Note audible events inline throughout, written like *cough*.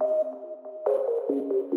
Thank you.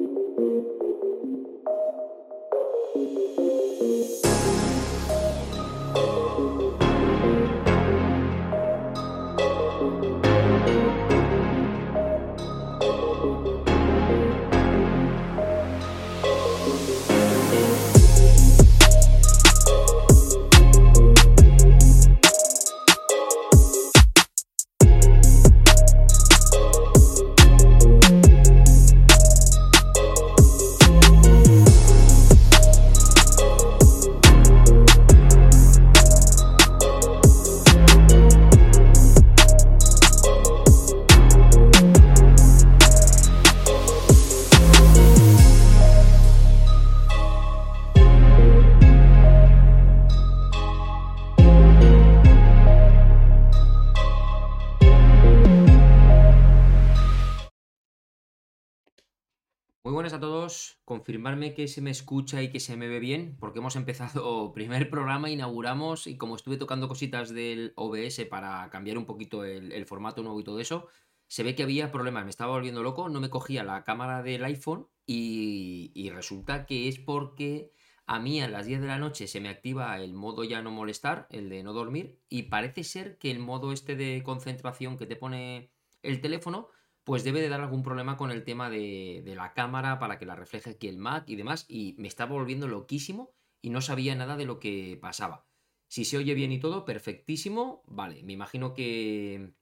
Que se me escucha y que se me ve bien, porque hemos empezado *laughs* primer programa, inauguramos y como estuve tocando cositas del OBS para cambiar un poquito el, formato nuevo y todo eso, se ve que había problemas, me estaba volviendo loco, no me cogía la cámara del iPhone y, y resulta que es porque a mí a las 10 de la noche se me activa el modo ya no molestar, el de no dormir, y parece ser que el modo este de concentración que te pone el teléfono pues debe de dar algún problema con el tema de, la cámara para que la refleje aquí el Mac y demás, y me estaba volviendo loquísimo y no sabía nada de lo que pasaba. Si se oye bien y todo, perfectísimo, vale, me imagino que,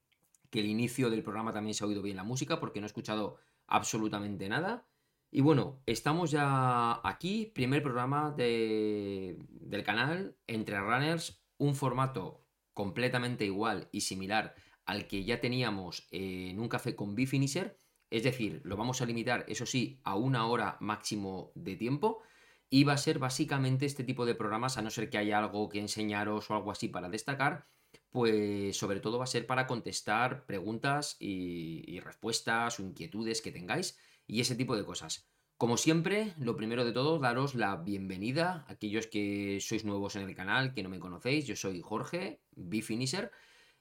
que el inicio del programa también se ha oído bien la música porque no he escuchado absolutamente nada. Y bueno, estamos ya aquí, primer programa de, del canal, Entre Runners, un formato completamente igual y similar al que ya teníamos en un café con Bifinisher. Es decir, lo vamos a limitar, eso sí, a una hora máximo de tiempo. Y va a ser básicamente este tipo de programas, a no ser que haya algo que enseñaros o algo así para destacar, pues sobre todo va a ser para contestar preguntas y, respuestas o inquietudes que tengáis y ese tipo de cosas. Como siempre, lo primero de todo, daros la bienvenida a aquellos que sois nuevos en el canal, que no me conocéis. Yo soy Jorge, Bifinisher.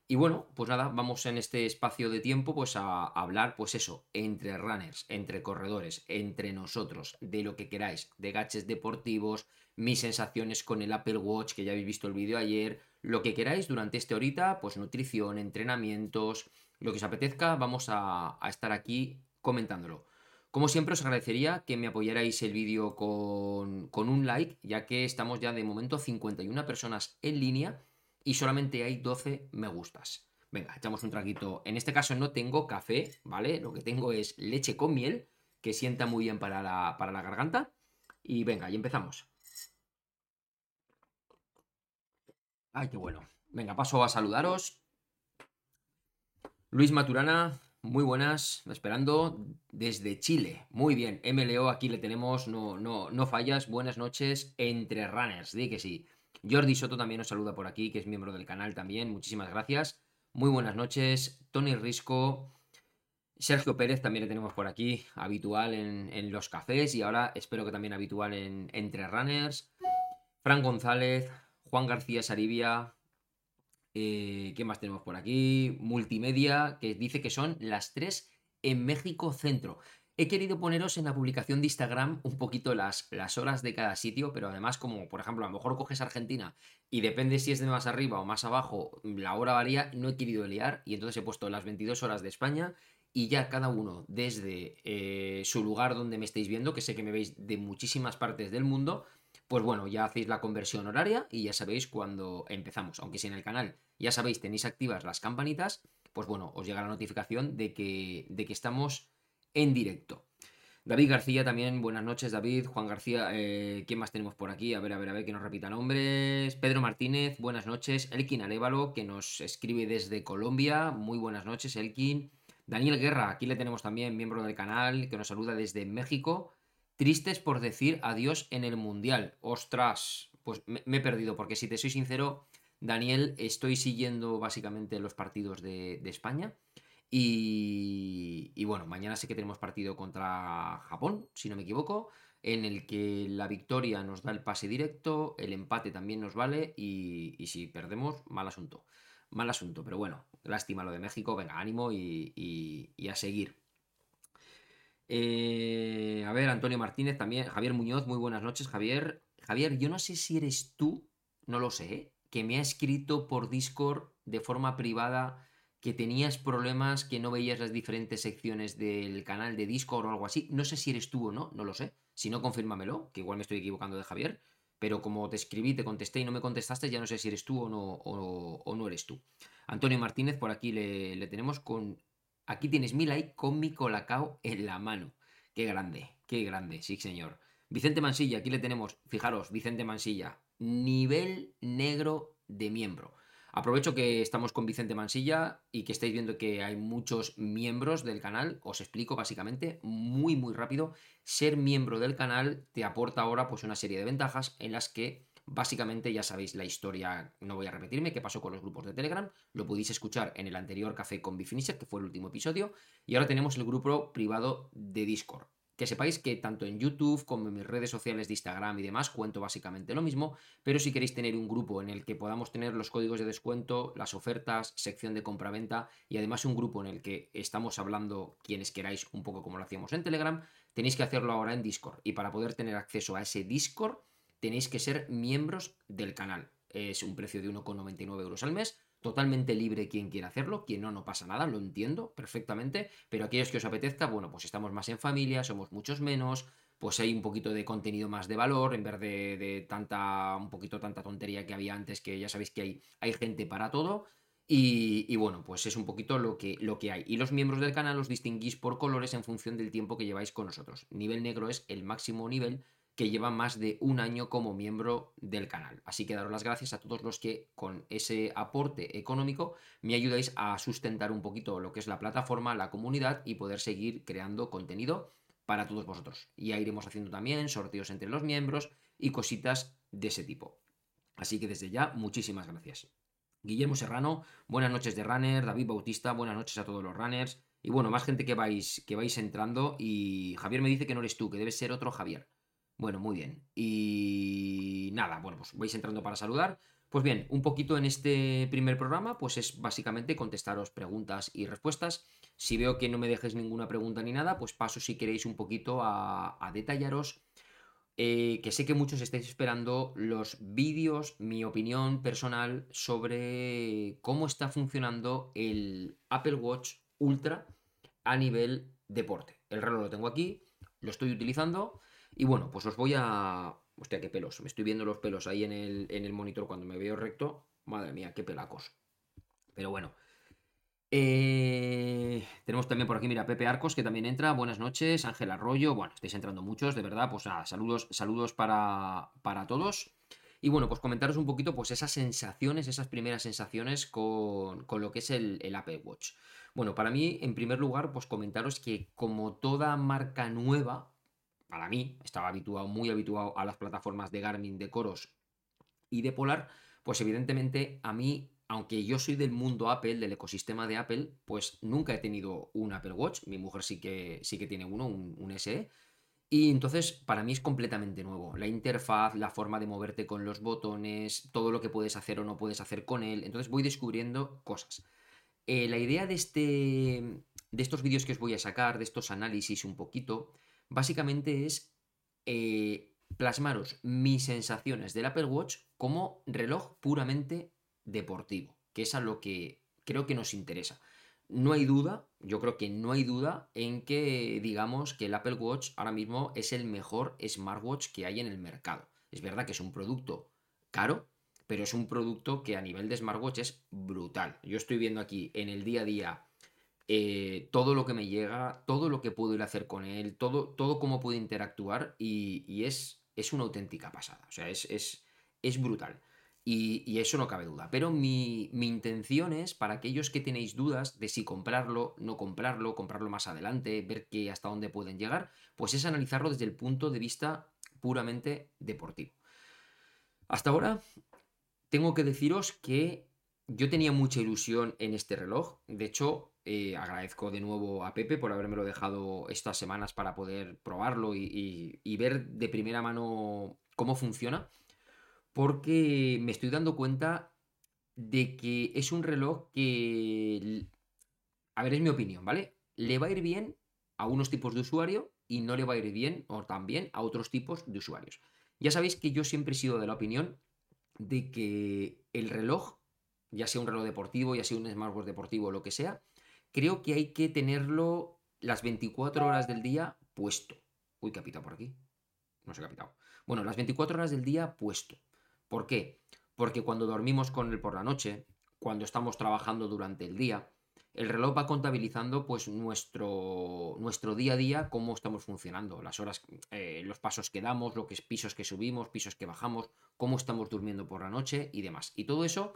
Y bueno, pues nada, vamos en este espacio de tiempo pues a hablar pues eso, entre runners, entre corredores, entre nosotros, de lo que queráis, de gaches deportivos, mis sensaciones con el Apple Watch, que ya habéis visto el vídeo ayer, lo que queráis durante este horita, pues nutrición, entrenamientos, lo que os apetezca, vamos a, a estar aquí comentándolo. Como siempre os agradecería que me apoyarais el vídeo con, con un like, ya que estamos ya de momento 51 personas en línea y solamente hay 12 me gustas. Venga, echamos un traguito. En este caso no tengo café, ¿vale? Lo que tengo es leche con miel, que sienta muy bien para la, para la garganta. Y venga, y empezamos. Ay, qué bueno. Venga, paso a saludaros. Luis Maturana, muy buenas, esperando desde Chile. Muy bien, MLO, aquí le tenemos, no, no, no fallas. Buenas noches entre runners, di que sí. Jordi Soto también nos saluda por aquí, que es miembro del canal también. Muchísimas gracias. Muy buenas noches. Tony Risco. Sergio Pérez también le tenemos por aquí, habitual en, los cafés y ahora espero que también habitual en Entre Runners. Fran González, Juan García Saribia. Eh, ¿Qué más tenemos por aquí? Multimedia, que dice que son las 3 en México Centro. He querido poneros en la publicación de Instagram un poquito las, las horas de cada sitio, pero además como, por ejemplo, a lo mejor coges Argentina y depende si es de más arriba o más abajo, la hora varía, no he querido liar y entonces he puesto las 22 horas de España y ya cada uno desde eh, su lugar donde me estáis viendo, que sé que me veis de muchísimas partes del mundo, pues bueno, ya hacéis la conversión horaria y ya sabéis cuando empezamos. Aunque si en el canal ya sabéis tenéis activas las campanitas, pues bueno, os llega la notificación de que, de que estamos en directo. David García también, buenas noches David, Juan García, eh, ¿quién más tenemos por aquí? A ver, a ver, a ver, que nos repita nombres. Pedro Martínez, buenas noches. Elkin Arevalo, que nos escribe desde Colombia, muy buenas noches Elkin. Daniel Guerra, aquí le tenemos también, miembro del canal, que nos saluda desde México. Tristes por decir adiós en el Mundial. Ostras, pues me, he perdido, porque si te soy sincero, Daniel, estoy siguiendo básicamente los partidos de España. Y, bueno, mañana sé que tenemos partido contra Japón, si no me equivoco, en el que la victoria nos da el pase directo, el empate también nos vale y, si perdemos, mal asunto. Mal asunto, pero bueno, lástima lo de México, venga, ánimo y, a seguir. Eh, a ver, Antonio Martínez también. Javier Muñoz, muy buenas noches, Javier. Javier, yo no sé si eres tú, no lo sé, que me ha escrito por Discord de forma privada que tenías problemas, que no veías las diferentes secciones del canal de Discord o algo así. No sé si eres tú o no, no lo sé. Si no, confírmamelo, que igual me estoy equivocando de Javier. Pero como te escribí, te contesté y no me contestaste, ya no sé si eres tú o no, o, no eres tú. Antonio Martínez, por aquí le, le tenemos con Aquí tienes mi like con mi colacao en la mano. Qué grande, qué grande, sí señor. Vicente Mansilla, aquí le tenemos, fijaros, Vicente Mansilla, nivel negro de miembro. Aprovecho que estamos con Vicente Mansilla y que estáis viendo que hay muchos miembros del canal. Os explico básicamente muy muy rápido. Ser miembro del canal te aporta ahora pues una serie de ventajas en las que Básicamente ya sabéis la historia, no voy a repetirme, qué pasó con los grupos de Telegram, lo podéis escuchar en el anterior Café con Bifinisher, que fue el último episodio, y ahora tenemos el grupo privado de Discord. Que sepáis que tanto en YouTube como en mis redes sociales de Instagram y demás cuento básicamente lo mismo, pero si queréis tener un grupo en el que podamos tener los códigos de descuento, las ofertas, sección de compra-venta y además un grupo en el que estamos hablando quienes queráis un poco como lo hacíamos en Telegram, tenéis que hacerlo ahora en Discord. Y para poder tener acceso a ese Discord, tenéis que ser miembros del canal. Es un precio de 1,99 euros al mes, totalmente libre quien quiera hacerlo, quien no, no pasa nada, lo entiendo perfectamente, pero aquellos que os apetezca, bueno, pues estamos más en familia, somos muchos menos, pues hay un poquito de contenido más de valor, en vez de, tanta, un poquito tanta tontería que había antes, que ya sabéis que hay, hay gente para todo. Y, y, bueno, pues es un poquito lo que, lo que hay. Y los miembros del canal los distinguís por colores en función del tiempo que lleváis con nosotros. Nivel negro es el máximo nivel que lleva más de un año como miembro del canal. Así que daros las gracias a todos los que con ese aporte económico me ayudáis a sustentar un poquito lo que es la plataforma, la comunidad y poder seguir creando contenido para todos vosotros. Ya iremos haciendo también sorteos entre los miembros y cositas de ese tipo. Así que desde ya, muchísimas gracias. Guillermo Serrano, buenas noches de runner, David Bautista, buenas noches a todos los runners. Y bueno, más gente que vais, que vais entrando. Y Javier me dice que no eres tú, que debes ser otro Javier. Bueno, muy bien. Y nada, bueno, pues vais entrando para saludar. Pues bien, un poquito en este primer programa, pues es básicamente contestaros preguntas y respuestas. Si veo que no me dejes ninguna pregunta ni nada, pues paso si queréis un poquito a, detallaros. Eh, que sé que muchos estáis esperando los vídeos, mi opinión personal sobre cómo está funcionando el Apple Watch Ultra a nivel deporte. El reloj lo tengo aquí, lo estoy utilizando y bueno, pues os voy a... Hostia, qué pelos. Me estoy viendo los pelos ahí en el, en el monitor cuando me veo recto. Madre mía, qué pelacos. Pero bueno. Eh, tenemos también por aquí, mira, Pepe Arcos, que también entra. Buenas noches. Ángel Arroyo. Bueno, estáis entrando muchos, de verdad. Pues nada, saludos, saludos para, para todos. Y bueno, pues comentaros un poquito, pues esas sensaciones, esas primeras sensaciones con, con lo que es el, el, Apple Watch. Bueno, para mí, en primer lugar, pues comentaros que como toda marca nueva, para mí, estaba habituado, muy habituado a las plataformas de Garmin, de Coros y de Polar, pues evidentemente a mí, aunque yo soy del mundo Apple, del ecosistema de Apple, pues nunca he tenido un Apple Watch, mi mujer sí que, sí que tiene uno, un, SE, y entonces para mí es completamente nuevo. La interfaz, la forma de moverte con los botones, todo lo que puedes hacer o no puedes hacer con él. Entonces voy descubriendo cosas. Eh, la idea de, este, de estos vídeos que os voy a sacar, de estos análisis un poquito, básicamente es eh, plasmaros mis sensaciones del Apple Watch como reloj puramente deportivo, que es a lo que creo que nos interesa. No hay duda, yo creo que no hay duda en que digamos que el Apple Watch ahora mismo es el mejor smartwatch que hay en el mercado. Es verdad que es un producto caro, pero es un producto que a nivel de smartwatch es brutal. Yo estoy viendo aquí en el día a día eh, todo lo que me llega, todo lo que puedo ir a hacer con él, todo, todo cómo puedo interactuar y, es, es, una auténtica pasada. O sea, es, es, brutal. Y, eso no cabe duda. Pero mi, mi, intención es, para aquellos que tenéis dudas de si comprarlo, no comprarlo, comprarlo más adelante, ver que hasta dónde pueden llegar, pues es analizarlo desde el punto de vista puramente deportivo. Hasta ahora, tengo que deciros que yo tenía mucha ilusión en este reloj. De hecho, eh, agradezco de nuevo a Pepe por habérmelo dejado estas semanas para poder probarlo y, ver de primera mano cómo funciona. Porque me estoy dando cuenta de que es un reloj que... A ver, es mi opinión, ¿vale? Le va a ir bien a unos tipos de usuario y no le va a ir bien o también a otros tipos de usuarios. Ya sabéis que yo siempre he sido de la opinión de que el reloj, ya sea un reloj deportivo, ya sea un smartwatch deportivo o lo que sea, creo que hay que tenerlo las 24 horas del día puesto. Uy, ¿qué ha pitado por aquí? No se ha pitado. Bueno, las 24 horas del día puesto. ¿Por qué? Porque cuando dormimos con él por la noche, cuando estamos trabajando durante el día, el reloj va contabilizando pues nuestro, nuestro día a día, cómo estamos funcionando, las horas, eh, los pasos que damos, lo que pisos que subimos, pisos que bajamos, cómo estamos durmiendo por la noche y demás. Y todo eso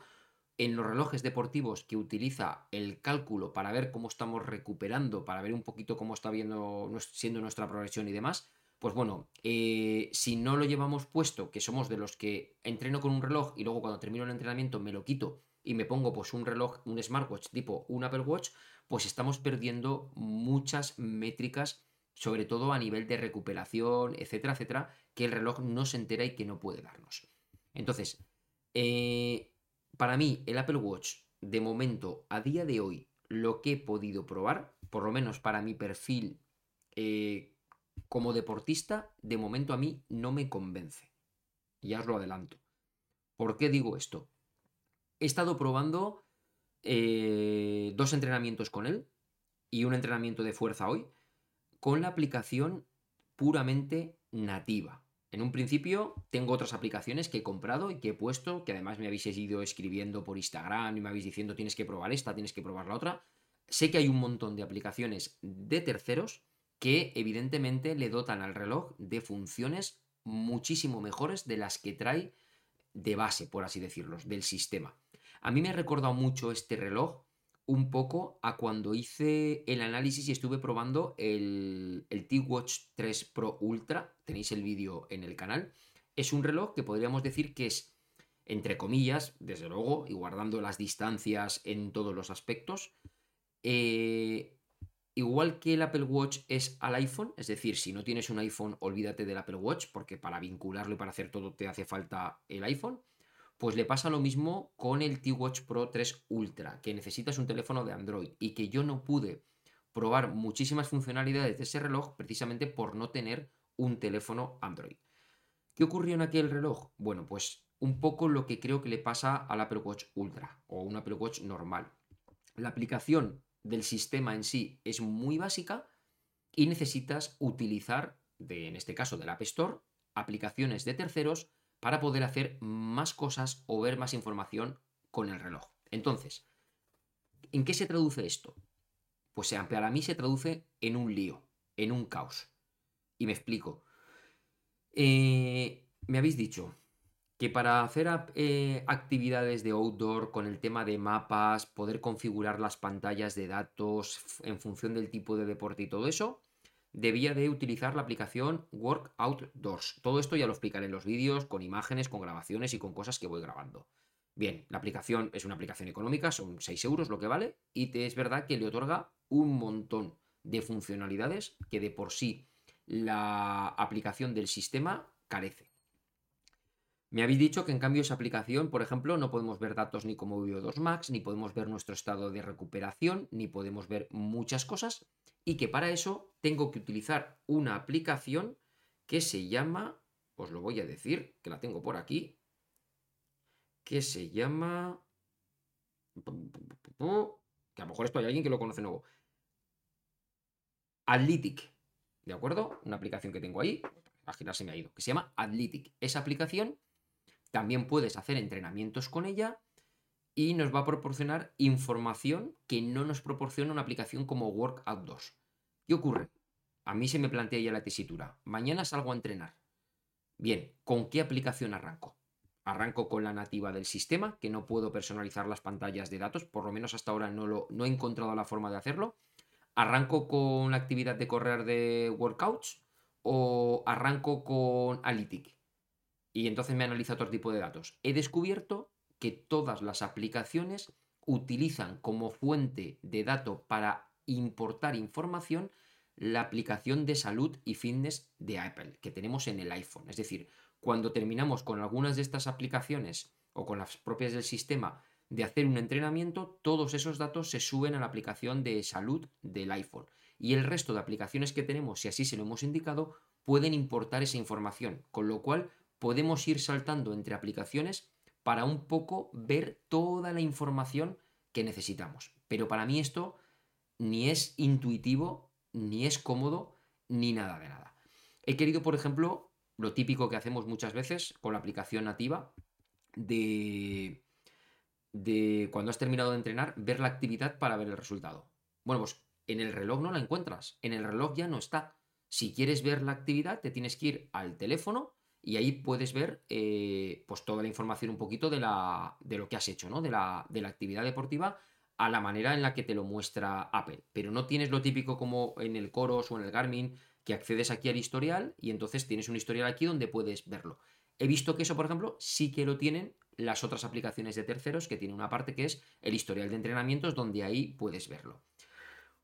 en los relojes deportivos que utiliza el cálculo para ver cómo estamos recuperando, para ver un poquito cómo está viendo, siendo nuestra progresión y demás, pues bueno, eh, si no lo llevamos puesto, que somos de los que entreno con un reloj y luego cuando termino el entrenamiento me lo quito y me pongo pues un reloj, un smartwatch tipo un Apple Watch, pues estamos perdiendo muchas métricas, sobre todo a nivel de recuperación, etcétera, etcétera, que el reloj no se entera y que no puede darnos. Entonces, eh, para mí, el Apple Watch, de momento, a día de hoy, lo que he podido probar, por lo menos para mi perfil eh, como deportista, de momento a mí no me convence. Ya os lo adelanto. ¿Por qué digo esto? He estado probando eh, dos entrenamientos con él y un entrenamiento de fuerza hoy con la aplicación puramente nativa. En un principio tengo otras aplicaciones que he comprado y que he puesto, que además me habéis ido escribiendo por Instagram y me habéis diciendo tienes que probar esta, tienes que probar la otra. Sé que hay un montón de aplicaciones de terceros que evidentemente le dotan al reloj de funciones muchísimo mejores de las que trae de base, por así decirlo, del sistema. A mí me ha recordado mucho este reloj un poco a cuando hice el análisis y estuve probando el, el T-Watch 3 Pro Ultra. Tenéis el vídeo en el canal. Es un reloj que podríamos decir que es, entre comillas, desde luego, y guardando las distancias en todos los aspectos, eh, igual que el Apple Watch es al iPhone, es decir, si no tienes un iPhone, olvídate del Apple Watch, porque para vincularlo y para hacer todo te hace falta el iPhone. Pues le pasa lo mismo con el T-Watch Pro 3 Ultra, que necesitas un teléfono de Android y que yo no pude probar muchísimas funcionalidades de ese reloj precisamente por no tener un teléfono Android. ¿Qué ocurrió en aquel reloj? Bueno, pues un poco lo que creo que le pasa al Apple Watch Ultra o un Apple Watch normal. La aplicación del sistema en sí es muy básica y necesitas utilizar, de, en este caso del App Store, aplicaciones de terceros para poder hacer más cosas o ver más información con el reloj. Entonces, ¿en qué se traduce esto? Pues para mí se traduce en un lío, en un caos. Y me explico. Eh, me habéis dicho que para hacer eh, actividades de outdoor con el tema de mapas, poder configurar las pantallas de datos en función del tipo de deporte y todo eso, debía de utilizar la aplicación Work Outdoors. Todo esto ya lo explicaré en los vídeos, con imágenes, con grabaciones y con cosas que voy grabando. Bien, la aplicación es una aplicación económica, son 6 euros lo que vale, y es verdad que le otorga un montón de funcionalidades que de por sí la aplicación del sistema carece. Me habéis dicho que en cambio esa aplicación, por ejemplo, no podemos ver datos ni como Video 2 Max, ni podemos ver nuestro estado de recuperación, ni podemos ver muchas cosas, y que para eso tengo que utilizar una aplicación que se llama, os lo voy a decir, que la tengo por aquí, que se llama... Que a lo mejor esto hay alguien que lo conoce nuevo. Adlitic, ¿de acuerdo? Una aplicación que tengo ahí, página se me ha ido, que se llama Adlitic. Esa aplicación también puedes hacer entrenamientos con ella y nos va a proporcionar información que no nos proporciona una aplicación como Work Outdoors. ¿Qué ocurre? A mí se me plantea ya la tesitura. Mañana salgo a entrenar. Bien, ¿con qué aplicación arranco? Arranco con la nativa del sistema, que no puedo personalizar las pantallas de datos, por lo menos hasta ahora no, lo, no he encontrado la forma de hacerlo. Arranco con la actividad de correr de workouts o arranco con Analytic y entonces me analiza otro tipo de datos. He descubierto que todas las aplicaciones utilizan como fuente de datos para importar información la aplicación de salud y fitness de Apple que tenemos en el iPhone. Es decir, cuando terminamos con algunas de estas aplicaciones o con las propias del sistema de hacer un entrenamiento, todos esos datos se suben a la aplicación de salud del iPhone. y el resto de aplicaciones que tenemos, si así se lo hemos indicado, pueden importar esa información, con lo cual podemos ir saltando entre aplicaciones para un poco ver toda la información que necesitamos. Pero para mí esto ni es intuitivo, ni es cómodo, ni nada de nada. He querido, por ejemplo, lo típico que hacemos muchas veces con la aplicación nativa de, de cuando has terminado de entrenar, ver la actividad para ver el resultado. Bueno, pues en el reloj no la encuentras, en el reloj ya no está. Si quieres ver la actividad, te tienes que ir al teléfono y ahí puedes ver eh, pues toda la información un poquito de, la, de lo que has hecho, ¿no? De la, de la actividad deportiva a la manera en la que te lo muestra Apple. Pero no tienes lo típico como en el Coros o en el Garmin, que accedes aquí al historial y entonces tienes un historial aquí donde puedes verlo. He visto que eso, por ejemplo, sí que lo tienen las otras aplicaciones de terceros, que tiene una parte que es el historial de entrenamientos, donde ahí puedes verlo.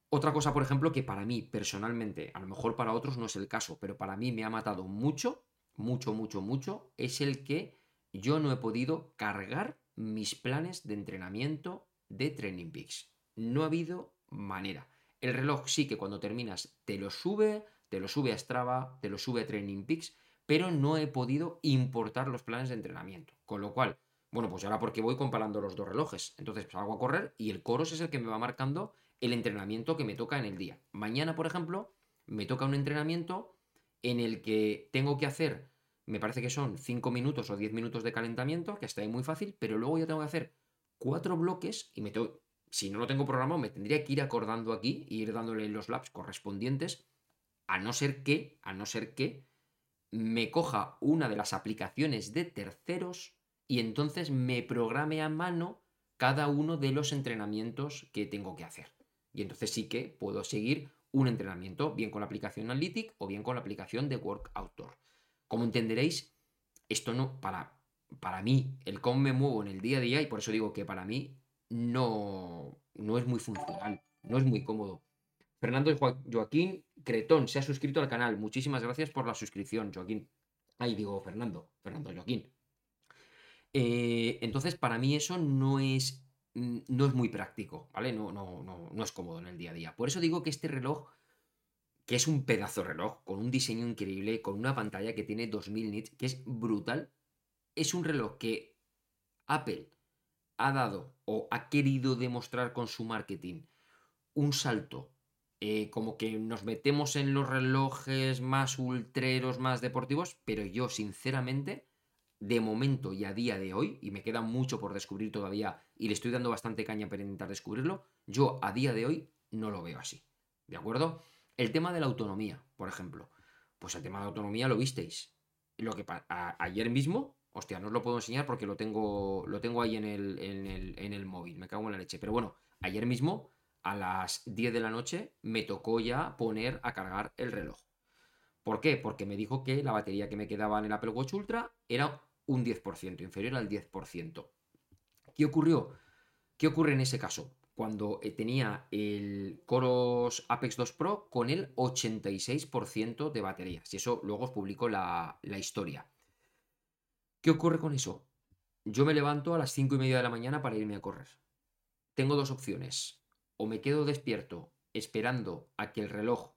Otra cosa, por ejemplo, que para mí personalmente, a lo mejor para otros no es el caso, pero para mí me ha matado mucho, mucho, mucho, mucho, es el que yo no he podido cargar mis planes de entrenamiento de Training Peaks. No ha habido manera. El reloj sí que cuando terminas te lo sube, te lo sube a Strava, te lo sube a Training Peaks, pero no he podido importar los planes de entrenamiento. Con lo cual, bueno, pues ahora porque voy comparando los dos relojes. Entonces salgo a correr y el Coros es el que me va marcando el entrenamiento que me toca en el día. Mañana, por ejemplo, me toca un entrenamiento en el que tengo que hacer, me parece que son 5 minutos o 10 minutos de calentamiento, que está ahí muy fácil, pero luego ya tengo que hacer cuatro bloques y me tengo, si no lo tengo programado, me tendría que ir acordando aquí e ir dándole los laps correspondientes, a no ser que, a no ser que me coja una de las aplicaciones de terceros y entonces me programe a mano cada uno de los entrenamientos que tengo que hacer. Y entonces sí que puedo seguir un entrenamiento, bien con la aplicación Analytic o bien con la aplicación de Work Outdoor. Como entenderéis, esto no, para, para mí, el cómo me muevo en el día a día, y por eso digo que para mí no, no es muy funcional, no es muy cómodo. Fernando Joaquín Cretón se ha suscrito al canal. Muchísimas gracias por la suscripción, Joaquín. Ahí digo Fernando, Fernando Joaquín. Eh, entonces, para mí eso no es, no es muy práctico, ¿vale? No, no, no, no es cómodo en el día a día. Por eso digo que este reloj, que es un pedazo de reloj, con un diseño increíble, con una pantalla que tiene 2000 nits, que es brutal, es un reloj que Apple ha dado o ha querido demostrar con su marketing un salto eh, como que nos metemos en los relojes más ultreros, más deportivos, pero yo sinceramente, de momento y a día de hoy, y me queda mucho por descubrir todavía, y le estoy dando bastante caña para intentar descubrirlo, yo a día de hoy no lo veo así. ¿De acuerdo? El tema de la autonomía, por ejemplo. Pues el tema de la autonomía lo visteis. Lo que ayer mismo, hostia, no os lo puedo enseñar porque lo tengo, lo tengo ahí en el, en, el, en el móvil, me cago en la leche. Pero bueno, ayer mismo a las 10 de la noche me tocó ya poner a cargar el reloj. ¿Por qué? Porque me dijo que la batería que me quedaba en el Apple Watch Ultra era un 10%, inferior al 10%. ¿Qué ocurrió? ¿Qué ocurre en ese caso? Cuando eh, tenía el Coros Apex 2 Pro con el 86% de batería. Si eso luego os publico la, la historia. ¿Qué ocurre con eso? Yo me levanto a las 5 y media de la mañana para irme a correr. Tengo dos opciones o me quedo despierto esperando a que el reloj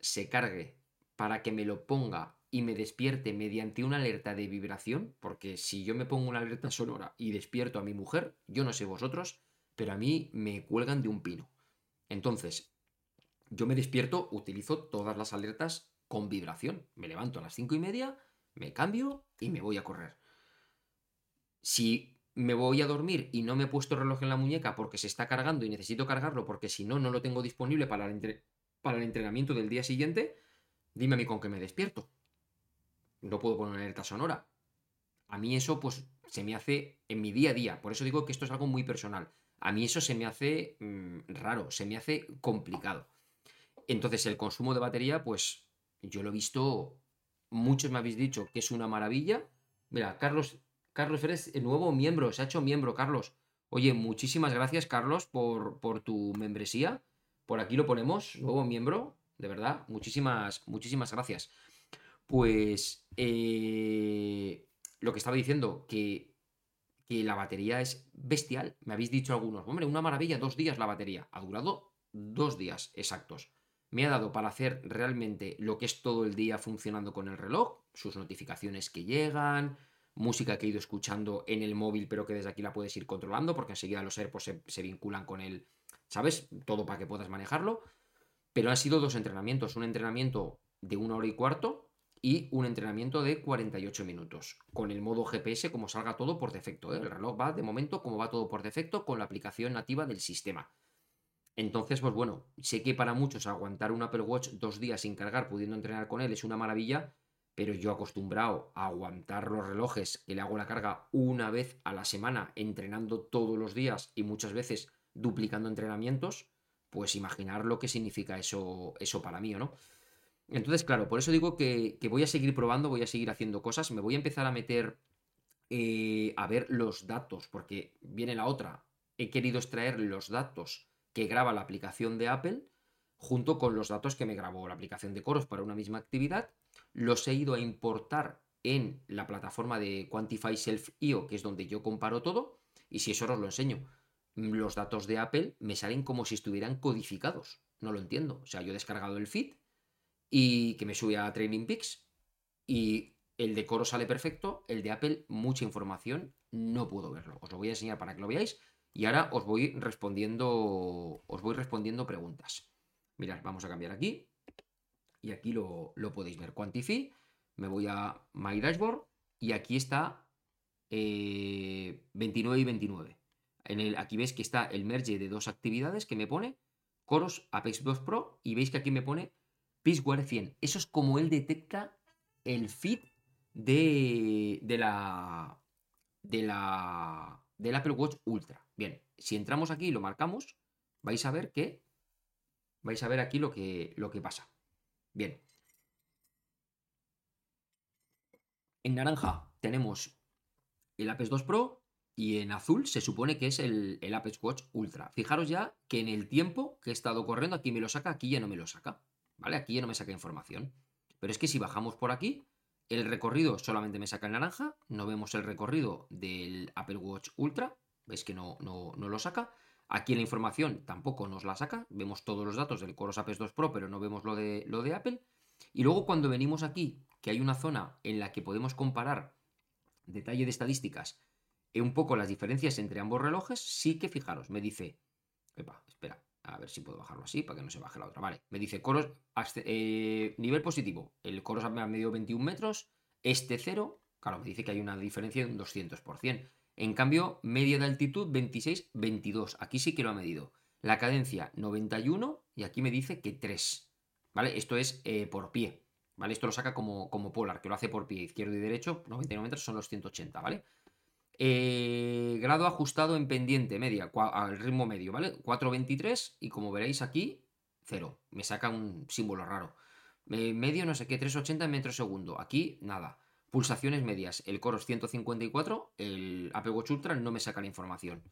se cargue para que me lo ponga y me despierte mediante una alerta de vibración, porque si yo me pongo una alerta sonora y despierto a mi mujer, yo no sé vosotros, pero a mí me cuelgan de un pino. Entonces, yo me despierto, utilizo todas las alertas con vibración. Me levanto a las cinco y media, me cambio y me voy a correr. Si me voy a dormir y no me he puesto el reloj en la muñeca porque se está cargando y necesito cargarlo porque si no, no lo tengo disponible para el, para el entrenamiento del día siguiente, dime a mí con qué me despierto. No puedo poner una alerta sonora. A mí eso pues se me hace en mi día a día. Por eso digo que esto es algo muy personal. A mí eso se me hace mm, raro, se me hace complicado. Entonces el consumo de batería pues yo lo he visto, muchos me habéis dicho que es una maravilla. Mira, Carlos Carlos, eres el nuevo miembro, se ha hecho miembro, Carlos. Oye, muchísimas gracias, Carlos, por, por tu membresía. Por aquí lo ponemos, nuevo miembro, de verdad, muchísimas, muchísimas gracias. Pues eh, lo que estaba diciendo, que, que la batería es bestial. Me habéis dicho algunos, hombre, una maravilla, dos días la batería. Ha durado dos días exactos. me ha dado para hacer realmente lo que es todo el día funcionando con el reloj, sus notificaciones que llegan, música que he ido escuchando en el móvil, pero que desde aquí la puedes ir controlando, porque enseguida los AirPods se, se vinculan con el, ¿sabes? Todo para que puedas manejarlo. Pero han sido dos entrenamientos, un entrenamiento de una hora y cuarto y un entrenamiento de 48 minutos, con el modo GPS como salga todo por defecto. ¿eh? El reloj va de momento como va todo por defecto con la aplicación nativa del sistema. Entonces, pues bueno, sé que para muchos aguantar un Apple Watch dos días sin cargar, pudiendo entrenar con él, es una maravilla, pero yo acostumbrado a aguantar los relojes que le hago la carga una vez a la semana, entrenando todos los días y muchas veces duplicando entrenamientos, pues imaginar lo que significa eso, eso para mí, ¿o no? Entonces, claro, por eso digo que, voy a seguir probando, voy a seguir haciendo cosas, me voy a empezar a meter eh, a ver los datos, porque viene la otra. He querido extraer los datos que graba la aplicación de Apple junto con los datos que me grabó la aplicación de Coros para una misma actividad. Los he ido a importar en la plataforma de Quantify Self IO, que es donde yo comparo todo, y si eso os lo enseño. Los datos de Apple me salen como si estuvieran codificados. No lo entiendo. O sea, yo he descargado el feed y que me sube a Training Peaks y el de Coro sale perfecto, el de Apple mucha información, no puedo verlo. Os lo voy a enseñar para que lo veáis y ahora os voy respondiendo os voy respondiendo preguntas. Mirad, vamos a cambiar aquí y aquí lo, podéis ver. Quantify, me voy a My Dashboard y aquí está 29 eh, y 29. En el, aquí veis que está el merge de dos actividades que me pone Coros Apex 2 Pro y veis que aquí me pone Peaceware 100. Eso es como él detecta el feed de, de la de la del Apple Watch Ultra. Bien, si entramos aquí y lo marcamos, vais a ver que vais a ver aquí lo que, lo que pasa. Bien. En naranja tenemos el Apex 2 Pro y en azul se supone que es el, el Apex Watch Ultra. Fijaros ya que en el tiempo que he estado corriendo aquí me lo saca, aquí ya no me lo saca. ¿Vale? Aquí ya no me saca información. Pero es que si bajamos por aquí, el recorrido solamente me saca el naranja, no vemos el recorrido del Apple Watch Ultra, veis que no, no, lo saca. Aquí la información tampoco nos la saca, vemos todos los datos del Coros Apex 2 Pro, pero no vemos lo de, lo de Apple. Y luego cuando venimos aquí, que hay una zona en la que podemos comparar detalle de estadísticas, un poco las diferencias entre ambos relojes, sí que fijaros, me dice, espera, a ver si puedo bajarlo así para que no se baje la otra. Vale, me dice coros, eh, nivel positivo. El coros me ha medido 21 metros, este 0, claro, me dice que hay una diferencia de un 200%. En cambio, media de altitud 26, 22. Aquí sí que lo ha medido. La cadencia 91 y aquí me dice que 3. ¿Vale? Esto es eh, por pie. ¿Vale? Esto lo saca como, como polar, que lo hace por pie izquierdo y derecho. 99 metros son los 180, ¿vale? Eh, grado ajustado en pendiente media, al ritmo medio, ¿vale? 4.23 y como veréis aquí, 0. Me saca un símbolo raro. medio, no sé qué, 3.80 metros segundo. Aquí, nada. Pulsaciones medias. El Coros 154, el Apple Watch Ultra no me saca la información.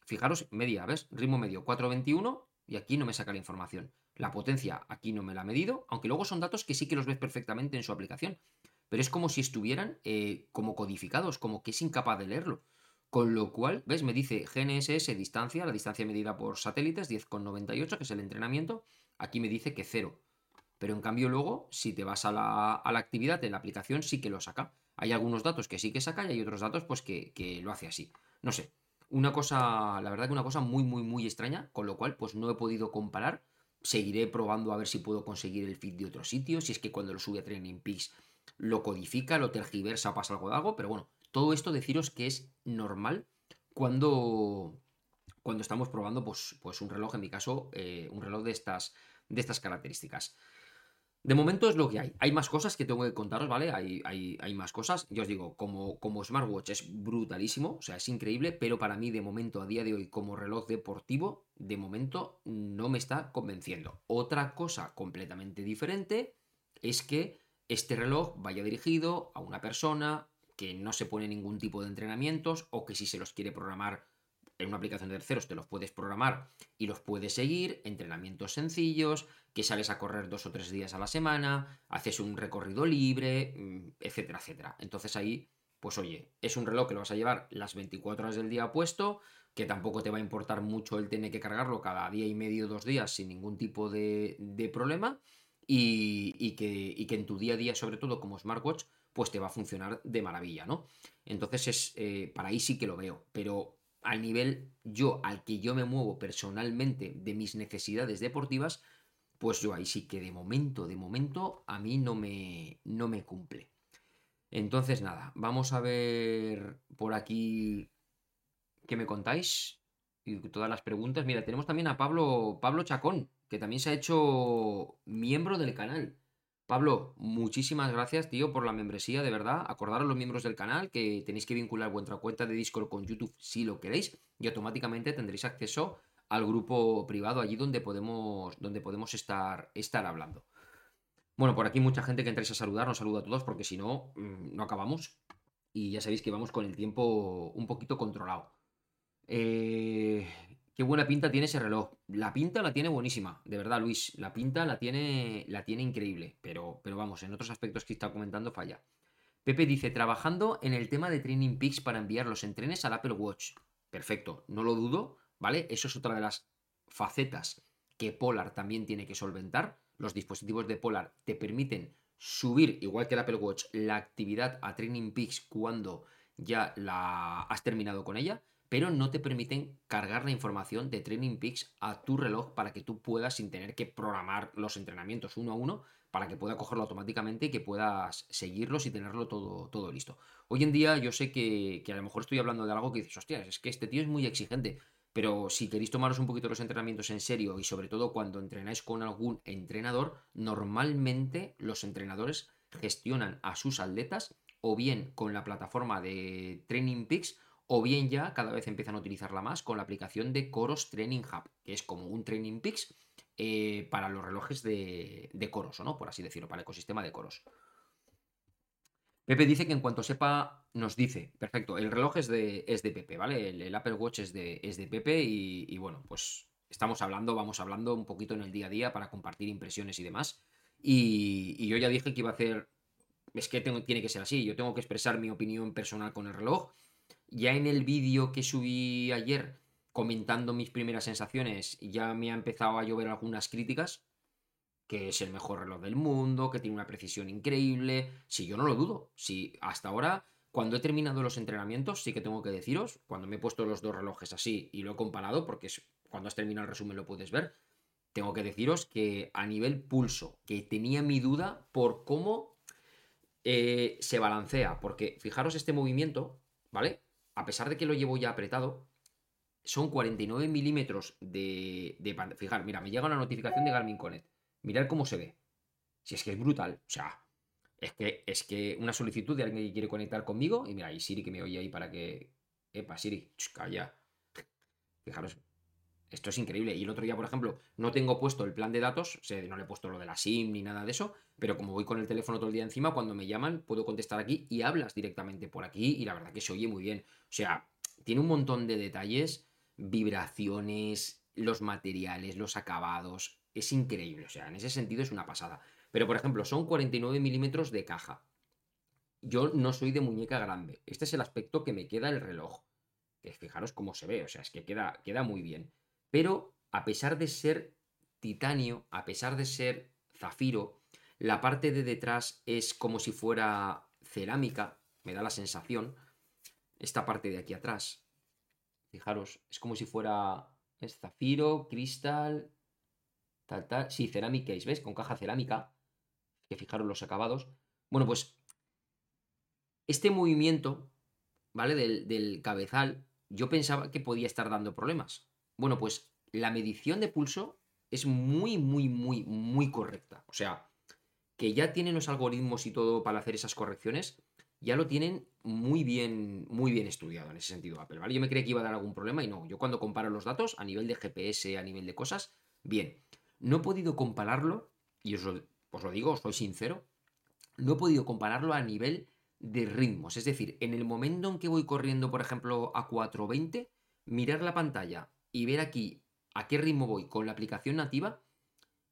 Fijaros, media, ¿ves? Ritmo medio, 4.21 y aquí no me saca la información. La potencia aquí no me la ha medido, aunque luego son datos que sí que los ves perfectamente en su aplicación pero es como si estuvieran eh, como codificados, como que es incapaz de leerlo. Con lo cual, ¿ves? Me dice GNSS distancia, la distancia medida por satélites, 10,98, que es el entrenamiento. Aquí me dice que cero. Pero en cambio luego, si te vas a la, actividad en la aplicación, sí que lo saca. Hay algunos datos que sí que saca y hay otros datos pues que, que lo hace así. No sé. Una cosa, la verdad que una cosa muy, muy, muy extraña, con lo cual pues no he podido comparar. Seguiré probando a ver si puedo conseguir el feed de otro sitio, si es que cuando lo sube a Training Peaks lo codifica, lo tergiversa pasa algo de algo, pero bueno, todo esto deciros que es normal cuando, cuando estamos probando pues, pues un reloj, en mi caso, eh, un reloj de estas, de estas características. De momento es lo que hay. Hay más cosas que tengo que contaros, ¿vale? Hay, hay, más cosas. Yo os digo, como, como smartwatch es brutalísimo, o sea, es increíble, pero para mí de momento, a día de hoy, como reloj deportivo, de momento no me está convenciendo. Otra cosa completamente diferente es que este reloj vaya dirigido a una persona que no se pone ningún tipo de entrenamientos o que si se los quiere programar en una aplicación de terceros te los puedes programar y los puedes seguir, entrenamientos sencillos, que sales a correr dos o tres días a la semana, haces un recorrido libre, mm, etcétera, etcétera. Entonces ahí, pues oye, es un reloj que lo vas a llevar las 24 horas del día puesto, que tampoco te va a importar mucho el tener que cargarlo cada día y medio, dos días sin ningún tipo de, problema y, que, que en tu día a día, sobre todo como smartwatch, pues te va a funcionar de maravilla, ¿no? Entonces es, eh, para ahí sí que lo veo, pero al nivel yo, al que yo me muevo personalmente de mis necesidades deportivas, pues yo ahí sí que de momento, de momento, a mí no me, no me cumple. Entonces nada, vamos a ver por aquí qué me contáis y todas las preguntas. Mira, tenemos también a Pablo, Pablo Chacón, que también se ha hecho miembro del canal. Pablo, muchísimas gracias, tío, por la membresía, de verdad. Acordaros los miembros del canal que tenéis que vincular vuestra cuenta de Discord con YouTube si lo queréis y automáticamente tendréis acceso al grupo privado allí donde podemos, donde podemos estar, estar hablando. Bueno, por aquí mucha gente que entréis a saludar, nos saluda a todos porque si no, mm, no acabamos. Y ya sabéis que vamos con el tiempo un poquito controlado. Eh, qué buena pinta tiene ese reloj. La pinta la tiene buenísima, de verdad, Luis. La pinta la tiene, la tiene increíble. Pero, pero vamos, en otros aspectos que está comentando falla. Pepe dice, trabajando en el tema de Training Peaks para enviar los entrenes al Apple Watch. Perfecto, no lo dudo, ¿vale? Eso es otra de las facetas que Polar también tiene que solventar. Los dispositivos de Polar te permiten subir, igual que el Apple Watch, la actividad a Training Peaks cuando ya la has terminado con ella pero no te permiten cargar la información de Training Peaks a tu reloj para que tú puedas, sin tener que programar los entrenamientos uno a uno, para que pueda cogerlo automáticamente y que puedas seguirlos y tenerlo todo, todo listo. Hoy en día yo sé que, a lo mejor estoy hablando de algo que dices, hostia, es que este tío es muy exigente, pero si queréis tomaros un poquito los entrenamientos en serio y sobre todo cuando entrenáis con algún entrenador, normalmente los entrenadores gestionan a sus atletas o bien con la plataforma de Training Peaks o bien ya cada vez empiezan a utilizarla más con la aplicación de Coros Training Hub, que es como un Training Peaks eh, para los relojes de, de Coros, ¿no? Por así decirlo, para el ecosistema de Coros. Pepe dice que en cuanto sepa, nos dice, perfecto, el reloj es de, es de Pepe, ¿vale? El, Apple Watch es de, es de Pepe y, bueno, pues estamos hablando, vamos hablando un poquito en el día a día para compartir impresiones y demás. Y, yo ya dije que iba a hacer, es que tiene que ser así, yo tengo que expresar mi opinión personal con el reloj ya en el vídeo que subí ayer comentando mis primeras sensaciones, ya me ha empezado a llover algunas críticas, que es el mejor reloj del mundo, que tiene una precisión increíble. Si yo no lo dudo, si hasta ahora, cuando he terminado los entrenamientos, sí que tengo que deciros, cuando me he puesto los dos relojes así y lo he comparado, porque cuando has terminado el resumen lo puedes ver, tengo que deciros que a nivel pulso, que tenía mi duda por cómo eh, se balancea, porque fijaros este movimiento, ¿vale? A pesar de que lo llevo ya apretado, son 49 milímetros de, de Fijar, mira, me llega una notificación de Garmin Connect. Mirad cómo se ve. Si es que es brutal. O sea, es que, es que una solicitud de alguien que quiere conectar conmigo. Y mira, y Siri que me oye ahí para que. Epa, Siri, calla. Fijaros, esto es increíble. Y el otro día, por ejemplo, no tengo puesto el plan de datos, no le he puesto lo de la SIM ni nada de eso, pero como voy con el teléfono todo el día encima, cuando me llaman puedo contestar aquí y hablas directamente por aquí y la verdad que se oye muy bien. O sea, tiene un montón de detalles, vibraciones, los materiales, los acabados. Es increíble, o sea, en ese sentido es una pasada. Pero, por ejemplo, son 49 milímetros de caja. Yo no soy de muñeca grande. Este es el aspecto que me queda el reloj. Fijaros cómo se ve, o sea, es que queda, queda muy bien. Pero a pesar de ser titanio, a pesar de ser zafiro, la parte de detrás es como si fuera cerámica, me da la sensación. Esta parte de aquí atrás, fijaros, es como si fuera es zafiro, cristal, tal, tal. Sí, cerámica, ¿ves? Con caja cerámica. Que fijaros los acabados. Bueno, pues este movimiento, ¿vale? Del, del cabezal, yo pensaba que podía estar dando problemas. Bueno, pues la medición de pulso es muy, muy, muy, muy correcta. O sea, que ya tienen los algoritmos y todo para hacer esas correcciones, ya lo tienen muy bien, muy bien estudiado en ese sentido Apple, ¿vale? Yo me creía que iba a dar algún problema y no. Yo cuando comparo los datos a nivel de GPS, a nivel de cosas, bien. No he podido compararlo, y os lo, digo, os soy sincero, no he podido compararlo a nivel de ritmos. Es decir, en el momento en que voy corriendo, por ejemplo, a 420, mirar la pantalla y ver aquí a qué ritmo voy con la aplicación nativa,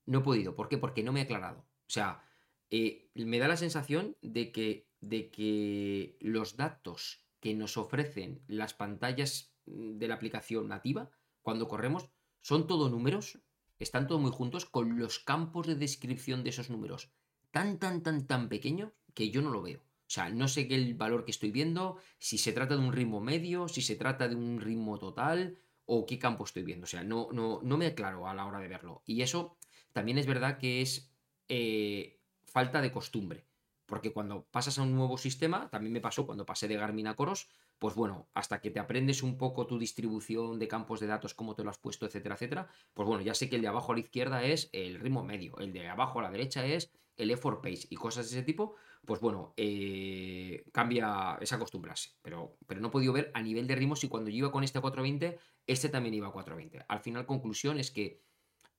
no he podido. ¿Por qué? Porque no me he aclarado. O sea, eh, me da la sensación de que, de que los datos que nos ofrecen las pantallas de la aplicación nativa, cuando corremos, son todo números, están todos muy juntos, con los campos de descripción de esos números tan, tan, tan, tan pequeños que yo no lo veo. O sea, no sé qué el valor que estoy viendo, si se trata de un ritmo medio, si se trata de un ritmo total o qué campo estoy viendo. O sea, no, no, no me aclaro a la hora de verlo. Y eso también es verdad que es eh, falta de costumbre. Porque cuando pasas a un nuevo sistema, también me pasó cuando pasé de Garmin a Coros, pues bueno, hasta que te aprendes un poco tu distribución de campos de datos, cómo te lo has puesto, etcétera, etcétera, pues bueno, ya sé que el de abajo a la izquierda es el ritmo medio, el de abajo a la derecha es el effort pace y cosas de ese tipo, pues bueno, eh, cambia, es acostumbrarse. Pero, pero no he podido ver a nivel de ritmo si cuando yo iba con este a 420, este también iba a 420. Al final, conclusión es que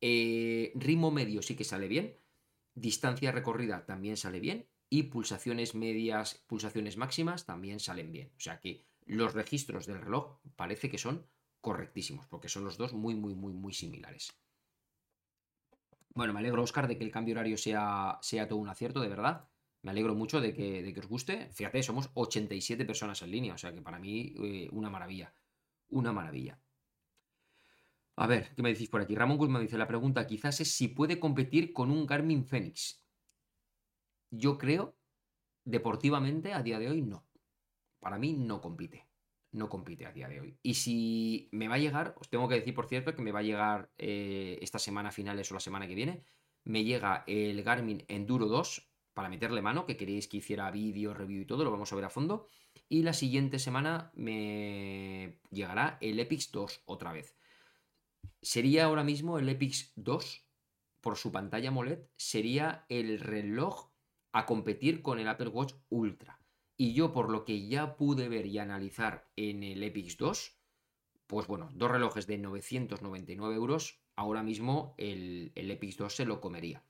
eh, ritmo medio sí que sale bien, distancia recorrida también sale bien y pulsaciones medias, pulsaciones máximas también salen bien. O sea que los registros del reloj parece que son correctísimos, porque son los dos muy, muy, muy, muy similares. Bueno, me alegro, Oscar, de que el cambio horario sea, sea todo un acierto, de verdad. Me alegro mucho de que, de que os guste. Fíjate, somos 87 personas en línea, o sea que para mí eh, una maravilla. Una maravilla. A ver, ¿qué me decís por aquí? Ramón Guzmán dice, la pregunta quizás es si puede competir con un Garmin Fenix. Yo creo, deportivamente, a día de hoy, no para mí no compite. No compite a día de hoy. Y si me va a llegar, os tengo que decir, por cierto, que me va a llegar eh, esta semana finales o la semana que viene, me llega el Garmin Enduro 2 para meterle mano, que queréis que hiciera vídeo, review y todo, lo vamos a ver a fondo. Y la siguiente semana me llegará el Epix 2 otra vez. Sería ahora mismo el Epix 2, por su pantalla AMOLED, sería el reloj a competir con el Apple Watch Ultra. Y yo, por lo que ya pude ver y analizar en el Epix 2, pues bueno, dos relojes de 999 euros, ahora mismo el, el Epix 2 se lo comería.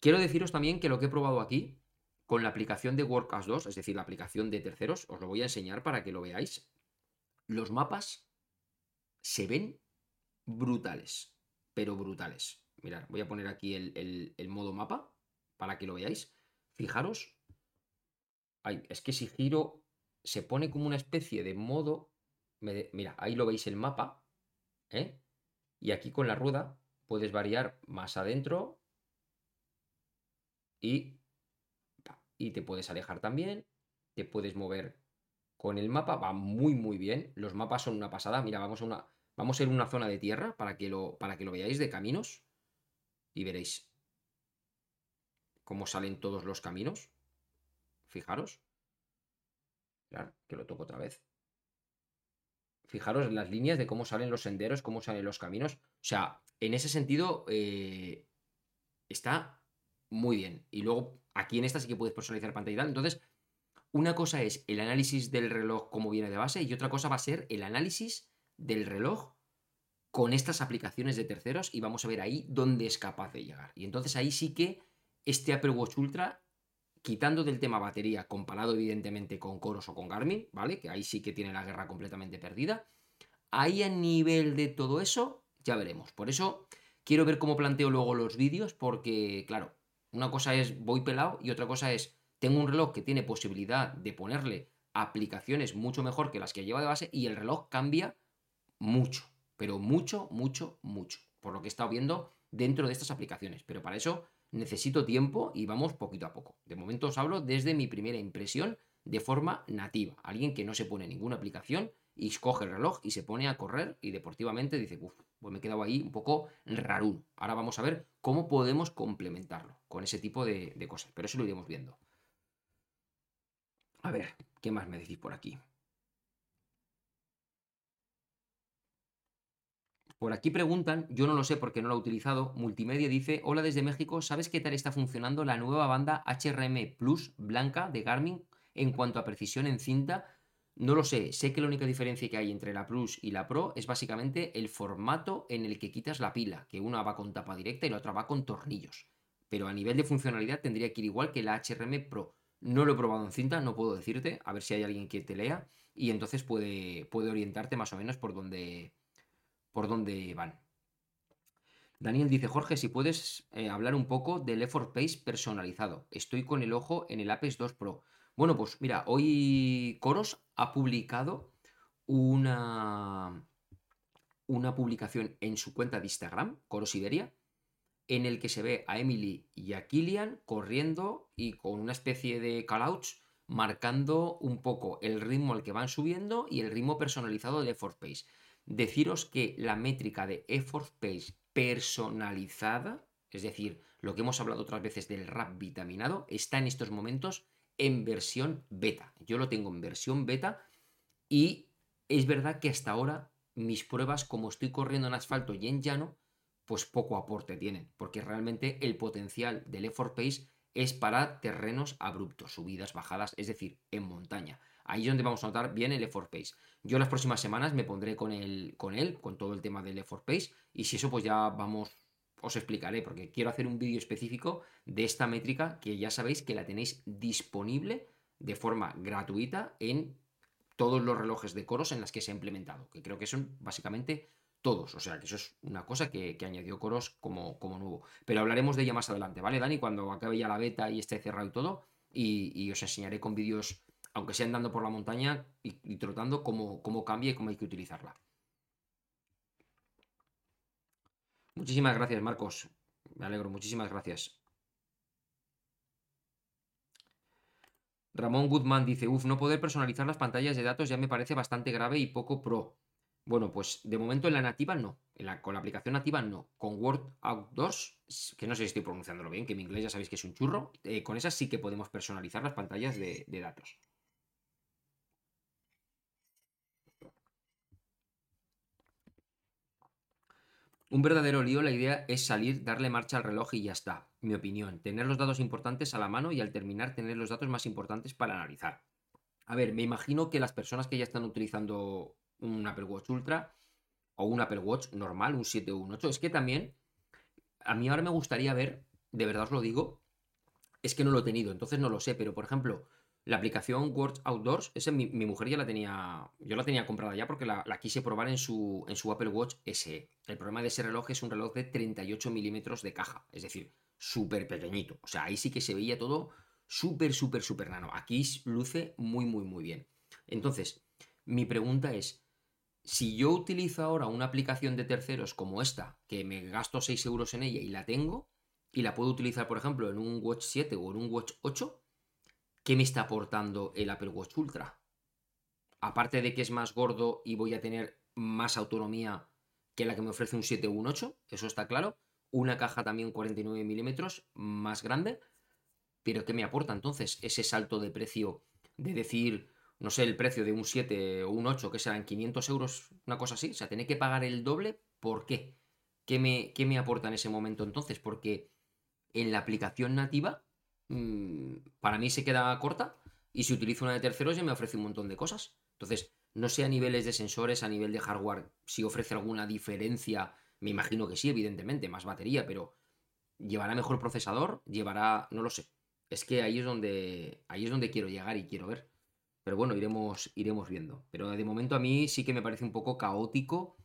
Quiero deciros también que lo que he probado aquí, con la aplicación de WordCast 2, es decir, la aplicación de terceros, os lo voy a enseñar para que lo veáis. Los mapas se ven brutales, pero brutales. Mirad, voy a poner aquí el, el modo mapa para que lo veáis. Fijaros es que si giro se pone como una especie de modo. mira, ahí lo veis el mapa. ¿eh? Y aquí con la rueda puedes variar más adentro. Y, te puedes alejar también. Te puedes mover con el mapa. Va muy, muy bien. Los mapas son una pasada. Mira, vamos a una. Vamos a ir a una zona de tierra para que lo, para que lo veáis de caminos. Y veréis cómo salen todos los caminos. Fijaros. Claro, que lo toco otra vez. Fijaros en las líneas de cómo salen los senderos, cómo salen los caminos. O sea, en ese sentido eh, está muy bien. Y luego aquí en esta sí que puedes personalizar pantalla y tal. Entonces, una cosa es el análisis del reloj como viene de base y otra cosa va a ser el análisis del reloj con estas aplicaciones de terceros y vamos a ver ahí dónde es capaz de llegar. Y entonces ahí sí que este Apple Watch Ultra quitando del tema batería, comparado evidentemente con Coros o con Garmin, ¿vale? Que ahí sí que tiene la guerra completamente perdida. Ahí a nivel de todo eso, ya veremos. Por eso quiero ver cómo planteo luego los vídeos, porque, claro, una cosa es voy pelado y otra cosa es tengo un reloj que tiene posibilidad de ponerle aplicaciones mucho mejor que las que lleva de base y el reloj cambia mucho, pero mucho, mucho, mucho, por lo que he estado viendo dentro de estas aplicaciones. Pero para eso necesito tiempo y vamos poquito a poco. De momento os hablo desde mi primera impresión de forma nativa. Alguien que no se pone ninguna aplicación y escoge el reloj y se pone a correr y deportivamente dice, uff, pues me he quedado ahí un poco rarún. Ahora vamos a ver cómo podemos complementarlo con ese tipo de, de cosas, pero eso lo iremos viendo. A ver, ¿qué más me decís por aquí? Por aquí preguntan, yo no lo sé porque no lo he utilizado. Multimedia dice: Hola desde México, ¿sabes qué tal está funcionando la nueva banda HRM Plus blanca de Garmin en cuanto a precisión en cinta? No lo sé, sé que la única diferencia que hay entre la Plus y la Pro es básicamente el formato en el que quitas la pila, que una va con tapa directa y la otra va con tornillos. Pero a nivel de funcionalidad tendría que ir igual que la HRM Pro. No lo he probado en cinta, no puedo decirte, a ver si hay alguien que te lea y entonces puede, puede orientarte más o menos por donde, por dónde van. Daniel dice, Jorge, si puedes eh, hablar un poco del effort pace personalizado. Estoy con el ojo en el Apex 2 Pro. Bueno, pues mira, hoy Coros ha publicado una, una publicación en su cuenta de Instagram, Coro Siberia, en el que se ve a Emily y a Killian corriendo y con una especie de callouts marcando un poco el ritmo al que van subiendo y el ritmo personalizado de Effort Pace. Deciros que la métrica de Effort Pace personalizada, es decir, lo que hemos hablado otras veces del rap vitaminado, está en estos momentos en versión beta. Yo lo tengo en versión beta y es verdad que hasta ahora mis pruebas, como estoy corriendo en asfalto y en llano, pues poco aporte tienen, porque realmente el potencial del effort pace es para terrenos abruptos, subidas, bajadas, es decir, en montaña. Ahí es donde vamos a notar bien el effort pace. Yo las próximas semanas me pondré con, el, con él, con todo el tema del effort pace, y si eso pues ya vamos, os explicaré, porque quiero hacer un vídeo específico de esta métrica que ya sabéis que la tenéis disponible de forma gratuita en todos los relojes de coros en las que se ha implementado, que creo que son básicamente todos. O sea, que eso es una cosa que, añadió Coros como, como, nuevo. Pero hablaremos de ella más adelante, ¿vale, Dani? Cuando acabe ya la beta y esté cerrado y todo. Y, os enseñaré con vídeos, aunque sea andando por la montaña y, trotando, cómo, cómo cambia y cómo hay que utilizarla. Muchísimas gracias, Marcos. Me alegro, muchísimas gracias. Ramón Goodman dice, uff, no poder personalizar las pantallas de datos ya me parece bastante grave y poco pro. Bueno, pues de momento en la nativa no. con la aplicación nativa no. Con Word Outdoors, que no sé si estoy pronunciándolo bien, que mi inglés ya sabéis que es un churro, eh, con esa sí que podemos personalizar las pantallas de datos. Un verdadero lío, la idea es salir, darle marcha al reloj y ya está. Mi opinión, tener los datos importantes a la mano y al terminar tener los datos más importantes para analizar. A ver, me imagino que las personas que ya están utilizando un Apple Watch Ultra o un Apple Watch normal, un 7 o un 8. Es que también, a mí ahora me gustaría ver, de verdad os lo digo, es que no lo he tenido, entonces no lo sé, pero por ejemplo, la aplicación Watch Outdoors, esa mi, mujer ya la tenía, yo la tenía comprada ya porque la, quise probar en su, en su Apple Watch SE. El problema de ese reloj es un reloj de 38 milímetros de caja, es decir, súper pequeñito. O sea, ahí sí que se veía todo súper, súper, súper nano. Aquí luce muy, muy, muy bien. Entonces, mi pregunta es, si yo utilizo ahora una aplicación de terceros como esta, que me gasto 6 euros en ella y la tengo, y la puedo utilizar, por ejemplo, en un Watch 7 o en un Watch 8, ¿qué me está aportando el Apple Watch Ultra? Aparte de que es más gordo y voy a tener más autonomía que la que me ofrece un 7 o un 8, eso está claro. Una caja también 49 milímetros, más grande. Pero ¿qué me aporta entonces ese salto de precio de decir, no sé, el precio de un 7 o un 8, que serán 500 euros, una cosa así. O sea, tener que pagar el doble, ¿por qué? ¿Qué me, qué me aporta en ese momento entonces? Porque en la aplicación nativa, mm, para mí se queda corta y si utilizo una de terceros ya me ofrece un montón de cosas. Entonces, no sé a niveles de sensores, a nivel de hardware, si ofrece alguna diferencia. Me imagino que sí, evidentemente, más batería, pero ¿llevará mejor procesador? ¿Llevará.? No lo sé. Es que ahí es donde. Ahí es donde quiero llegar y quiero ver. Pero bueno, iremos, iremos viendo. Pero de momento a mí sí que me parece un poco caótico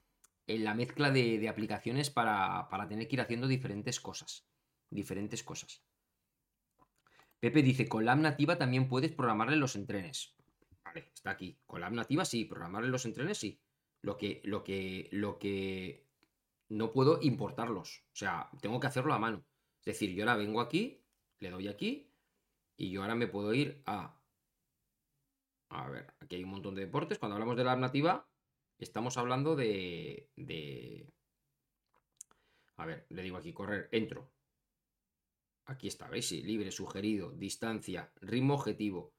en la mezcla de, aplicaciones para, tener que ir haciendo diferentes cosas. Diferentes cosas. Pepe dice, con la nativa también puedes programarle los entrenes. Vale, está aquí. Con la nativa sí, programarle los entrenes sí. Lo que, lo que, lo que no puedo importarlos. O sea, tengo que hacerlo a mano. Es decir, yo ahora vengo aquí, le doy aquí, y yo ahora me puedo ir a a ver, aquí hay un montón de deportes. Cuando hablamos de la nativa, estamos hablando de, de... A ver, le digo aquí, correr, entro. Aquí está, ¿veis? Sí, libre, sugerido, distancia, ritmo objetivo,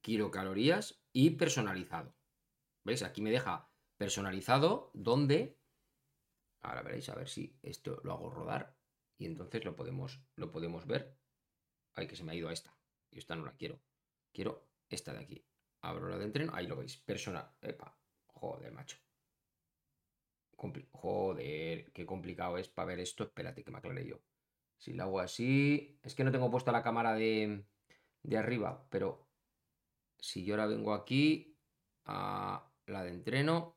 kilocalorías y personalizado. ¿Veis? Aquí me deja personalizado donde... Ahora veréis, a ver si esto lo hago rodar y entonces lo podemos, lo podemos ver. Ay, que se me ha ido a esta. Y esta no la quiero. Quiero esta de aquí. Abro la de entreno, ahí lo veis. Persona. Epa. Joder, macho. Joder, qué complicado es para ver esto. Espérate que me aclare yo. Si lo hago así. Es que no tengo puesta la cámara de, de arriba, pero si yo ahora vengo aquí a la de entreno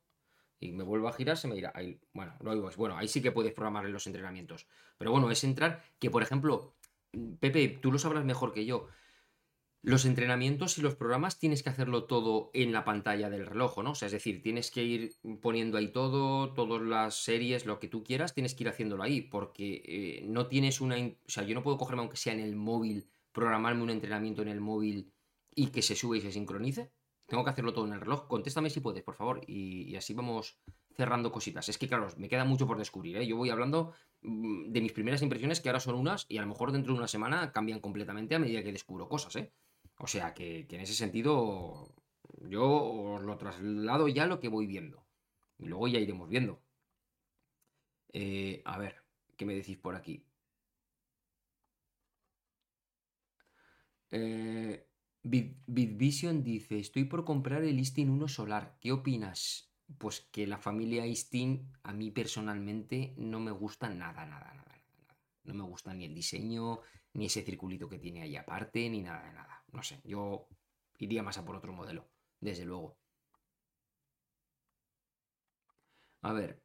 y me vuelvo a girar, se me irá. Ahí, bueno, lo Bueno, ahí sí que puedes programar los entrenamientos. Pero bueno, es entrar que, por ejemplo, Pepe, tú lo sabrás mejor que yo Los entrenamientos y los programas tienes que hacerlo todo en la pantalla del reloj, ¿no? O sea, es decir, tienes que ir poniendo ahí todo, todas las series, lo que tú quieras, tienes que ir haciéndolo ahí, porque eh, no tienes una... O sea, yo no puedo cogerme, aunque sea en el móvil, programarme un entrenamiento en el móvil y que se sube y se sincronice. Tengo que hacerlo todo en el reloj. Contéstame si puedes, por favor. Y, así vamos cerrando cositas. Es que, claro, me queda mucho por descubrir. ¿eh? Yo voy hablando mm, de mis primeras impresiones, que ahora son unas, y a lo mejor dentro de una semana cambian completamente a medida que descubro cosas. ¿eh? O sea, que, en ese sentido yo os lo traslado ya lo que voy viendo. Y luego ya iremos viendo. Eh, a ver, ¿qué me decís por aquí? Eh, Bitvision dice, estoy por comprar el Istin 1 solar. ¿Qué opinas? Pues que la familia Istin a mí personalmente no me gusta nada, nada, nada, nada. No me gusta ni el diseño, ni ese circulito que tiene ahí aparte, ni nada nada. No sé, yo iría más a por otro modelo, desde luego. A ver,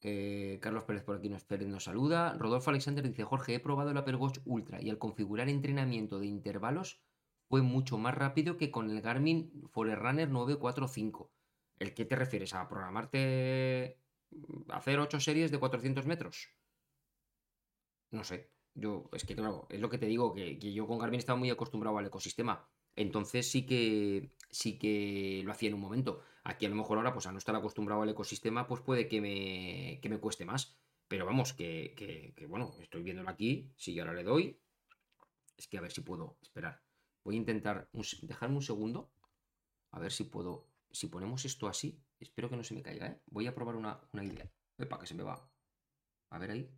eh, Carlos Pérez por aquí nos, nos saluda. Rodolfo Alexander dice, Jorge, he probado el Apple Watch Ultra y al configurar entrenamiento de intervalos fue mucho más rápido que con el Garmin Forerunner 945. ¿El qué te refieres? ¿A programarte a hacer 8 series de 400 metros? No sé. Yo, es que claro, es lo que te digo, que, yo con Garmin estaba muy acostumbrado al ecosistema. Entonces sí que sí que lo hacía en un momento. Aquí a lo mejor ahora, pues a no estar acostumbrado al ecosistema, pues puede que me, que me cueste más. Pero vamos, que, que, bueno, estoy viéndolo aquí. Si yo ahora le doy. Es que a ver si puedo esperar. Voy a intentar dejarme un segundo. A ver si puedo. Si ponemos esto así. Espero que no se me caiga, ¿eh? Voy a probar una, una idea. Epa, que se me va. A ver ahí.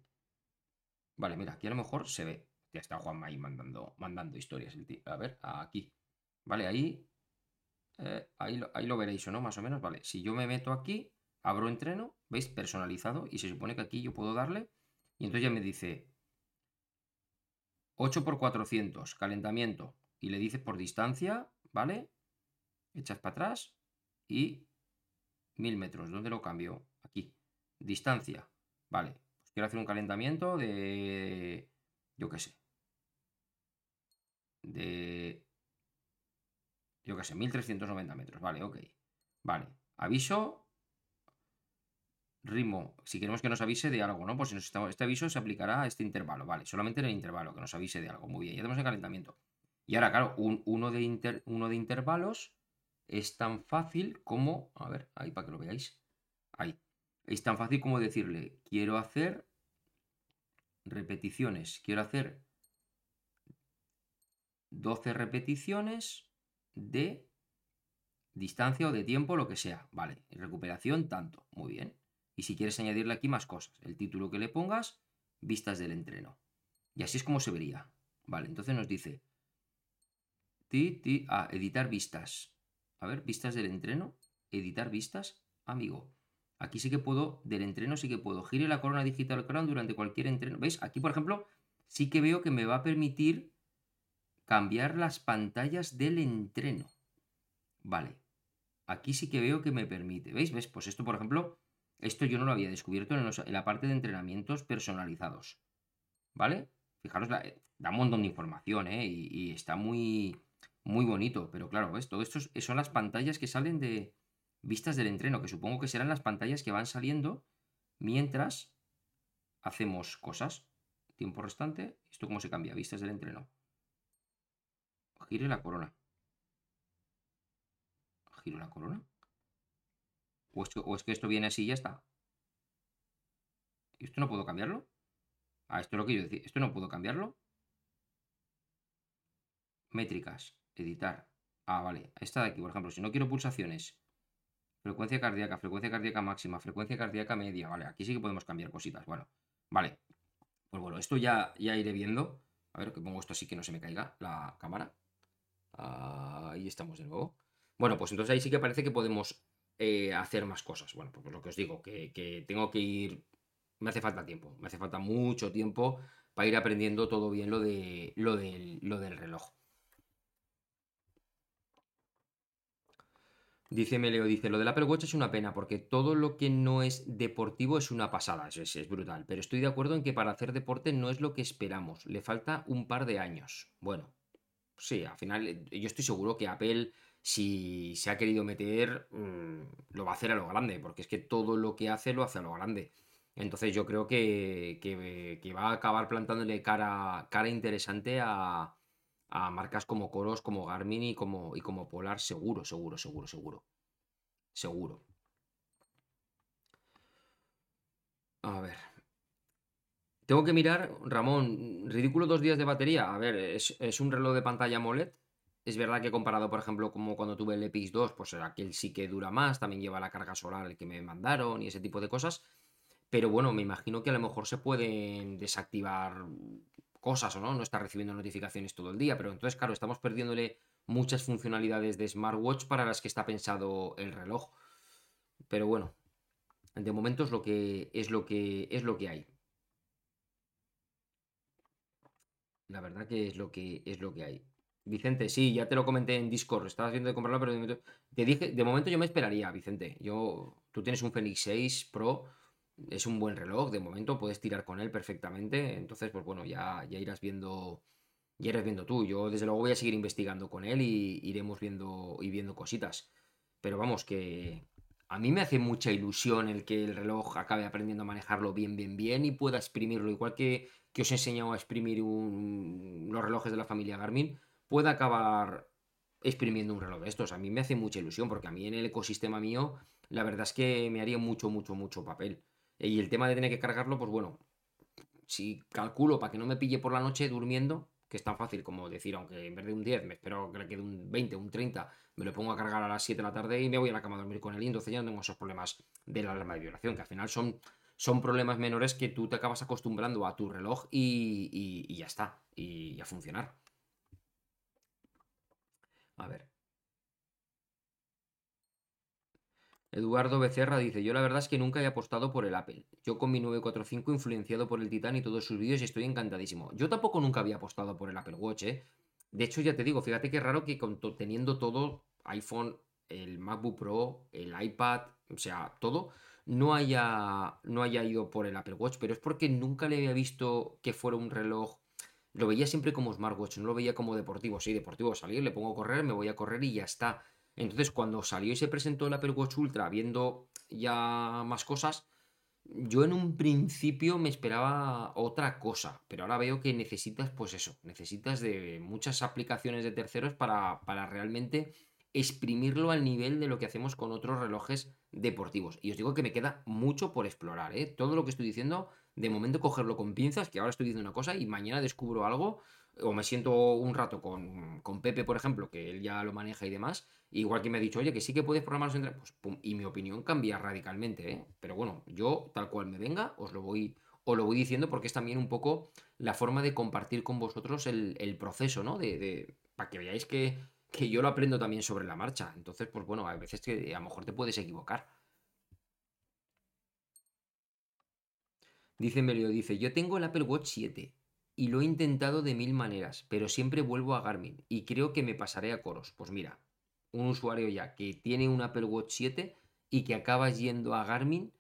Vale, mira, aquí a lo mejor se ve. Ya está Juanma ahí mandando, mandando historias. A ver, aquí. Vale, ahí. Eh, ahí, lo, ahí lo veréis, ¿o no? Más o menos. Vale, si yo me meto aquí, abro entreno, ¿veis? Personalizado. Y se supone que aquí yo puedo darle. Y entonces ya me dice 8 por 400, calentamiento. Y le dice por distancia, ¿vale? Echas para atrás y 1000 metros. ¿Dónde lo cambio? Aquí. Distancia. Vale. Quiero hacer un calentamiento de... Yo qué sé. De... Yo qué sé, 1390 metros. Vale, ok. Vale. Aviso. Ritmo. Si queremos que nos avise de algo, ¿no? Pues este aviso se aplicará a este intervalo. Vale, solamente en el intervalo, que nos avise de algo. Muy bien, ya tenemos el calentamiento. Y ahora, claro, uno, de uno de intervalos es tan fácil como... A ver, ahí para que lo veáis. Ahí. Es tan fácil como decirle, quiero hacer repeticiones, quiero hacer 12 repeticiones de distancia o de tiempo, lo que sea. Vale, recuperación tanto, muy bien. Y si quieres añadirle aquí más cosas, el título que le pongas, vistas del entreno. Y así es como se vería. Vale, entonces nos dice, ti, ti, a editar vistas. A ver, vistas del entreno, editar vistas, amigo. Aquí sí que puedo, del entreno sí que puedo. Gire la corona digital crown durante cualquier entreno. ¿Veis? Aquí, por ejemplo, sí que veo que me va a permitir cambiar las pantallas del entreno. Vale. Aquí sí que veo que me permite. ¿Veis? ¿Ves? Pues esto, por ejemplo, esto yo no lo había descubierto en, la parte de entrenamientos personalizados. ¿Vale? Fijaros, da un montón de información, ¿eh? Y, y, está muy, muy bonito. Pero claro, ¿ves? Todo esto son las pantallas que salen de, vistas del entreno, que supongo que serán las pantallas que van saliendo mientras hacemos cosas. Tiempo restante. ¿Esto cómo se cambia? Vistas del entreno. Gire la corona. ¿Giro la corona? ¿O es, que, esto viene así y ya está? ¿Y esto no puedo cambiarlo? Ah, esto es lo que yo decía. ¿Esto no puedo cambiarlo? Métricas. Editar. Ah, vale. Esta de aquí, por ejemplo, si no quiero pulsaciones Frecuencia cardíaca, frecuencia cardíaca máxima, frecuencia cardíaca media. Vale, aquí sí que podemos cambiar cositas. Bueno, vale. Pues bueno, esto ya, ya iré viendo. A ver, que pongo esto así que no se me caiga la cámara. Ahí estamos de nuevo. Bueno, pues entonces ahí sí que parece que podemos eh, hacer más cosas. Bueno, pues lo que os digo, que, tengo que ir. Me hace falta tiempo. Me hace falta mucho tiempo para ir aprendiendo todo bien lo, de, lo, lo del reloj. Dice Meleo, dice, lo del Apple Watch es una pena porque todo lo que no es deportivo es una pasada, es, es, brutal, pero estoy de acuerdo en que para hacer deporte no es lo que esperamos, le falta un par de años. Bueno, Sí, al final eh, yo estoy seguro que Apple, si se ha querido meter, mm, lo va a hacer a lo grande, porque es que todo lo que hace lo hace a lo grande. Entonces yo creo que, que- va a acabar plantándole cara, cara interesante a, a marcas como Coros, como Garmin y como, y como Polar, seguro, seguro, seguro, seguro. Seguro. A ver. Tengo que mirar, Ramón, ridículo dos días de batería. A ver, es, un reloj de pantalla AMOLED. Es verdad que comparado, por ejemplo, como cuando tuve el Epix 2, pues aquel sí que dura más, también lleva la carga solar que me mandaron y ese tipo de cosas. Pero bueno, me imagino que a lo mejor se pueden desactivar cosas o no, no está recibiendo notificaciones todo el día, pero entonces, claro, estamos perdiéndole muchas funcionalidades de smartwatch para las que está pensado el reloj. Pero bueno, de momento es lo que es lo que es lo que hay. La verdad que es lo que es lo que hay. Vicente, sí, ya te lo comenté en Discord, estabas viendo de comprarlo, pero de momento, te dije, de momento yo me esperaría, Vicente. Yo, tú tienes un Fenix 6 Pro, es un buen reloj, de momento puedes tirar con él perfectamente, entonces pues bueno, ya, ya irás viendo ya irás viendo tú. Yo desde luego voy a seguir investigando con él y iremos viendo y viendo cositas. Pero vamos que a mí me hace mucha ilusión el que el reloj acabe aprendiendo a manejarlo bien, bien, bien y pueda exprimirlo, igual que, que os he enseñado a exprimir los relojes de la familia Garmin, pueda acabar exprimiendo un reloj de estos. A mí me hace mucha ilusión porque a mí en el ecosistema mío la verdad es que me haría mucho, mucho, mucho papel. Y el tema de tener que cargarlo, pues bueno, si calculo para que no me pille por la noche durmiendo, que es tan fácil como decir, aunque en vez de un 10 me espero que le quede un 20, un 30, me lo pongo a cargar a las 7 de la tarde y me voy a la cama a dormir con él y entonces ya no tengo esos problemas de la alarma de vibración, que al final son, son problemas menores que tú te acabas acostumbrando a tu reloj y, y ya está, y a funcionar. A ver. Eduardo Becerra dice, yo la verdad es que nunca he apostado por el Apple. Yo con mi 945 influenciado por el Titan y todos sus vídeos estoy encantadísimo. Yo tampoco nunca había apostado por el Apple Watch, ¿eh? De hecho, ya te digo, fíjate qué raro que teniendo todo, iPhone, el MacBook Pro, el iPad, o sea, todo, no haya, no haya ido por el Apple Watch, pero es porque nunca le había visto que fuera un reloj. Lo veía siempre como smartwatch, no lo veía como deportivo. Sí, deportivo, salir, le pongo a correr, me voy a correr y ya está. Entonces, cuando salió y se presentó el Apple Watch Ultra, viendo ya más cosas, yo en un principio me esperaba otra cosa, pero ahora veo que necesitas, pues eso, necesitas de muchas aplicaciones de terceros para, para realmente exprimirlo al nivel de lo que hacemos con otros relojes deportivos. Y os digo que me queda mucho por explorar, ¿eh? Todo lo que estoy diciendo, de momento cogerlo con pinzas, que ahora estoy diciendo una cosa y mañana descubro algo o me siento un rato con, Pepe, por ejemplo, que él ya lo maneja y demás, igual que me ha dicho, oye, que sí que puedes programar los pues pum, y mi opinión cambia radicalmente, ¿eh? Pero bueno, yo, tal cual me venga, os lo voy, os lo voy diciendo porque es también un poco la forma de compartir con vosotros el, proceso, ¿no? De, para que veáis que, que yo lo aprendo también sobre la marcha. Entonces, pues bueno, a veces que a lo mejor te puedes equivocar. Dice Melio, dice, yo tengo el Apple Watch 7 y lo he intentado de mil maneras, pero siempre vuelvo a Garmin y creo que me pasaré a Coros. Pues mira, un usuario ya que tiene un Apple Watch 7 y que acabas yendo a Garmin,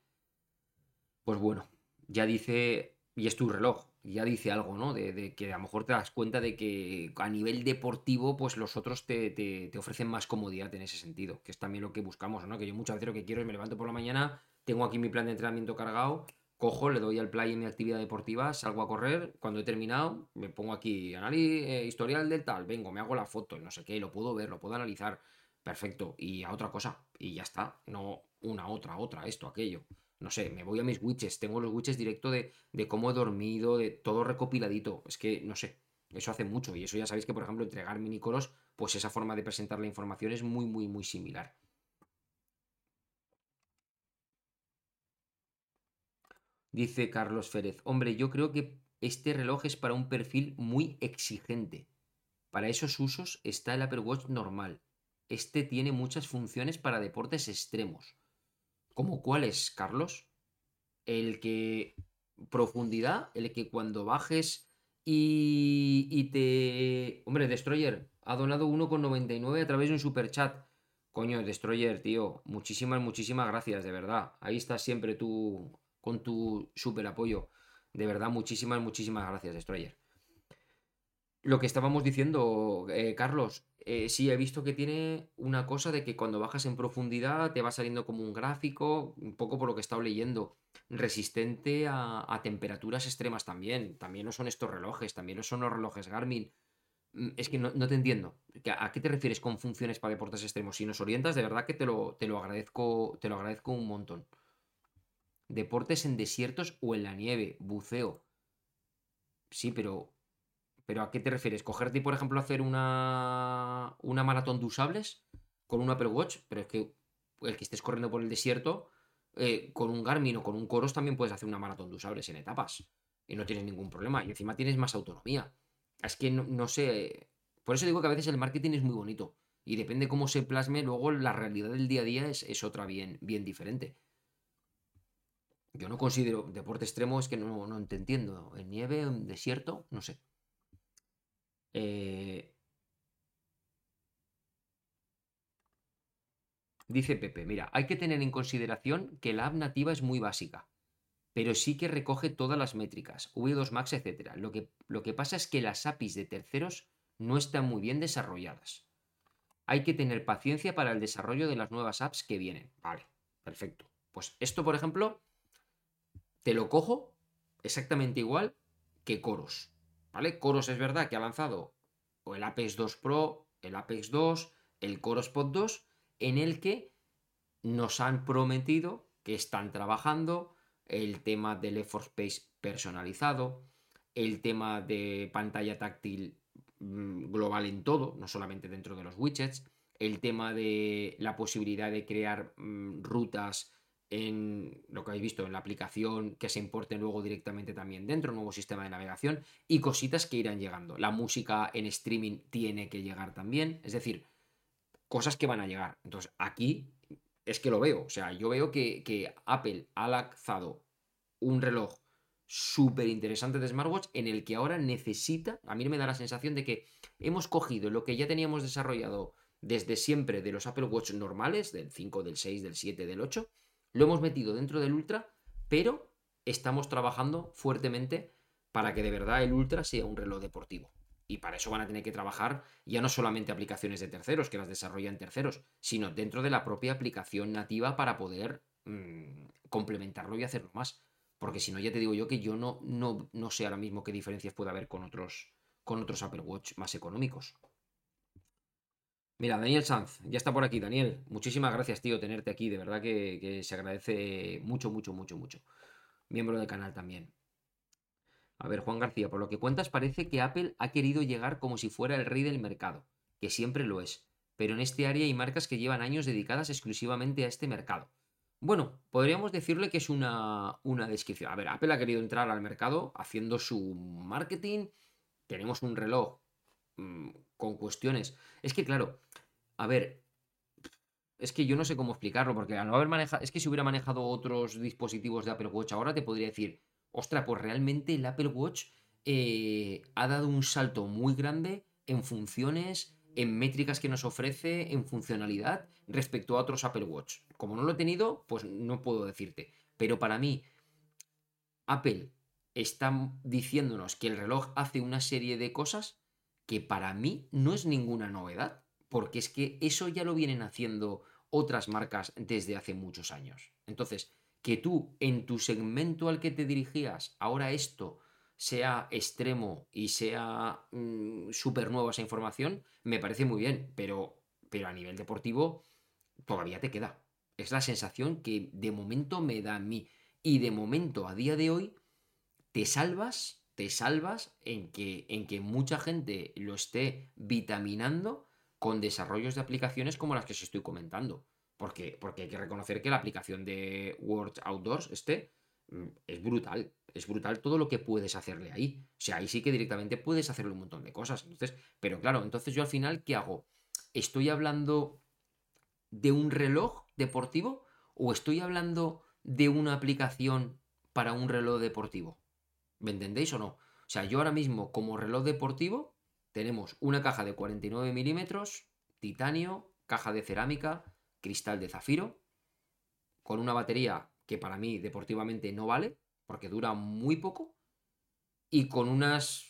pues bueno, ya dice, y es tu reloj, ya dice algo, ¿no? De, que a lo mejor te das cuenta de que a nivel deportivo, pues los otros te, te, ofrecen más comodidad en ese sentido, que es también lo que buscamos, ¿no? Que yo muchas veces lo que quiero es me levanto por la mañana, tengo aquí mi plan de entrenamiento cargado cojo, le doy al play en mi actividad deportiva, salgo a correr, cuando he terminado, me pongo aquí, análisis, eh, historial del tal, vengo, me hago la foto, no sé qué, lo puedo ver, lo puedo analizar, perfecto, y a otra cosa, y ya está, no una, otra, otra, esto, aquello. No sé, me voy a mis widgets, tengo los widgets directo de, de cómo he dormido, de todo recopiladito. Es que, no sé, eso hace mucho. Y eso ya sabéis que, por ejemplo, entregar minicoros, pues esa forma de presentar la información es muy, muy, muy similar. Dice Carlos Férez, hombre, yo creo que este reloj es para un perfil muy exigente. Para esos usos está el Apple Watch normal. Este tiene muchas funciones para deportes extremos. ¿Cómo cuáles, Carlos? El que profundidad, el que cuando bajes y, y te... Hombre, Destroyer ha donado 1,99 a través de un super chat. Coño, Destroyer, tío, muchísimas, muchísimas gracias, de verdad. Ahí está siempre tú con tu súper apoyo. De verdad, muchísimas, muchísimas gracias, Destroyer. Lo que estábamos diciendo, eh, Carlos, eh, sí, he visto que tiene una cosa de que cuando bajas en profundidad te va saliendo como un gráfico, un poco por lo que he estado leyendo, resistente a, a temperaturas extremas también. También no son estos relojes, también no son los relojes Garmin. Mm, Es que no, te entiendo. ¿Que- ¿A qué te refieres con funciones para deportes extremos? Si nos orientas, de verdad que te lo, te lo agradezco, te lo agradezco un montón. Deportes en desiertos o en la nieve, buceo. Sí, pero, pero ¿a qué te refieres? ¿Cogerte y, por ejemplo, hacer una, una maratón de usables con un Apple Watch? Pero es que el que estés corriendo por el desierto, eh, con un Garmin o con un Coros también puedes hacer una maratón de usables en etapas. Y no tienes ningún problema. Y encima tienes más autonomía. Es que no, no sé. Por eso digo que a veces el marketing es muy bonito. Y depende cómo se plasme, luego la realidad del día a día es, es otra bien, bien diferente. Yo no considero deporte extremo, es que no, no entiendo. En nieve, en desierto, no sé. Eh, dice Pepe, mira, hay que tener en consideración que la app nativa es muy básica, pero sí que recoge todas las métricas, V2 Max, etcétera. Lo que, lo que pasa es que las APIs de terceros no están muy bien desarrolladas. Hay que tener paciencia para el desarrollo de las nuevas apps que vienen. Vale, perfecto. Pues esto, por ejemplo, te lo cojo exactamente igual que Coros. ¿Vale? Coros es verdad que ha lanzado el Apex 2 Pro, el Apex 2, el Coros Pod 2, en el que nos han prometido que están trabajando el tema del Effort Space personalizado, el tema de pantalla táctil mm, global en todo, no solamente dentro de los widgets, el tema de la posibilidad de crear mm, rutas en lo que habéis visto en la aplicación que se importen luego directamente también dentro, nuevo sistema de navegación y cositas que irán llegando. La música en streaming tiene que llegar también, es decir, cosas que van a llegar. Entonces, aquí es que lo veo. O sea, yo veo que, que Apple ha lanzado un reloj súper interesante de smartwatch en el que ahora necesita, a mí me da la sensación de que hemos cogido lo que ya teníamos desarrollado desde siempre de los Apple Watch normales, del 5, del 6, del 7, del 8, lo hemos metido dentro del Ultra, pero estamos trabajando fuertemente para que de verdad el Ultra sea un reloj deportivo. Y para eso van a tener que trabajar ya no solamente aplicaciones de terceros, que las desarrollan terceros, sino dentro de la propia aplicación nativa para poder mmm, complementarlo y hacerlo más. Porque si no, ya te digo yo que yo no, no, no sé ahora mismo qué diferencias puede haber con otros, con otros Apple Watch más económicos. Mira, Daniel Sanz, ya está por aquí, Daniel. Muchísimas gracias, tío, tenerte aquí. De verdad que, se agradece mucho, mucho, mucho, mucho. Miembro del canal también. A ver, Juan García, por lo que cuentas parece que Apple ha querido llegar como si fuera el rey del mercado, que siempre lo es, pero en este área hay marcas que llevan años dedicadas exclusivamente a este mercado. Bueno, podríamos decirle que es una, una descripción. A ver, Apple ha querido entrar al mercado haciendo su marketing, tenemos un reloj mmm, con cuestiones. Es que, claro, a ver, es que yo no sé cómo explicarlo, porque al no haber manejado, es que si hubiera manejado otros dispositivos de Apple Watch ahora te podría decir, ostras, pues realmente el Apple Watch eh, ha dado un salto muy grande en funciones, en métricas que nos ofrece, en funcionalidad respecto a otros Apple Watch. Como no lo he tenido, pues no puedo decirte. Pero para mí, Apple está diciéndonos que el reloj hace una serie de cosas que para mí no es ninguna novedad, porque es que eso ya lo vienen haciendo otras marcas desde hace muchos años. Entonces, que tú en tu segmento al que te dirigías, ahora esto sea extremo y sea mmm, súper nueva esa información, me parece muy bien, pero, pero a nivel deportivo todavía te queda. Es la sensación que de momento me da a mí. Y de momento, a día de hoy, te salvas, te salvas en que, en que mucha gente lo esté vitaminando con desarrollos de aplicaciones como las que os estoy comentando. Porque, porque hay que reconocer que la aplicación de World Outdoors, este, es brutal. Es brutal todo lo que puedes hacerle ahí. O sea, ahí sí que directamente puedes hacerle un montón de cosas. Entonces, pero claro, entonces yo al final, ¿qué hago? ¿Estoy hablando de un reloj deportivo o estoy hablando de una aplicación para un reloj deportivo? ¿Me entendéis o no? O sea, yo ahora mismo como reloj deportivo tenemos una caja de 49 milímetros, titanio, caja de cerámica, cristal de zafiro, con una batería que para mí deportivamente no vale, porque dura muy poco, y con unas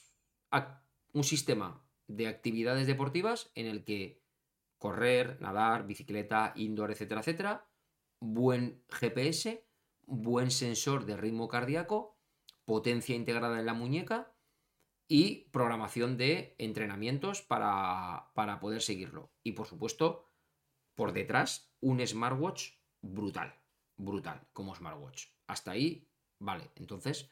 un sistema de actividades deportivas en el que correr, nadar, bicicleta, indoor, etcétera, etcétera, buen GPS, buen sensor de ritmo cardíaco, potencia integrada en la muñeca y programación de entrenamientos para, para poder seguirlo. Y por supuesto, por detrás, un smartwatch brutal, brutal como smartwatch. Hasta ahí, vale. Entonces,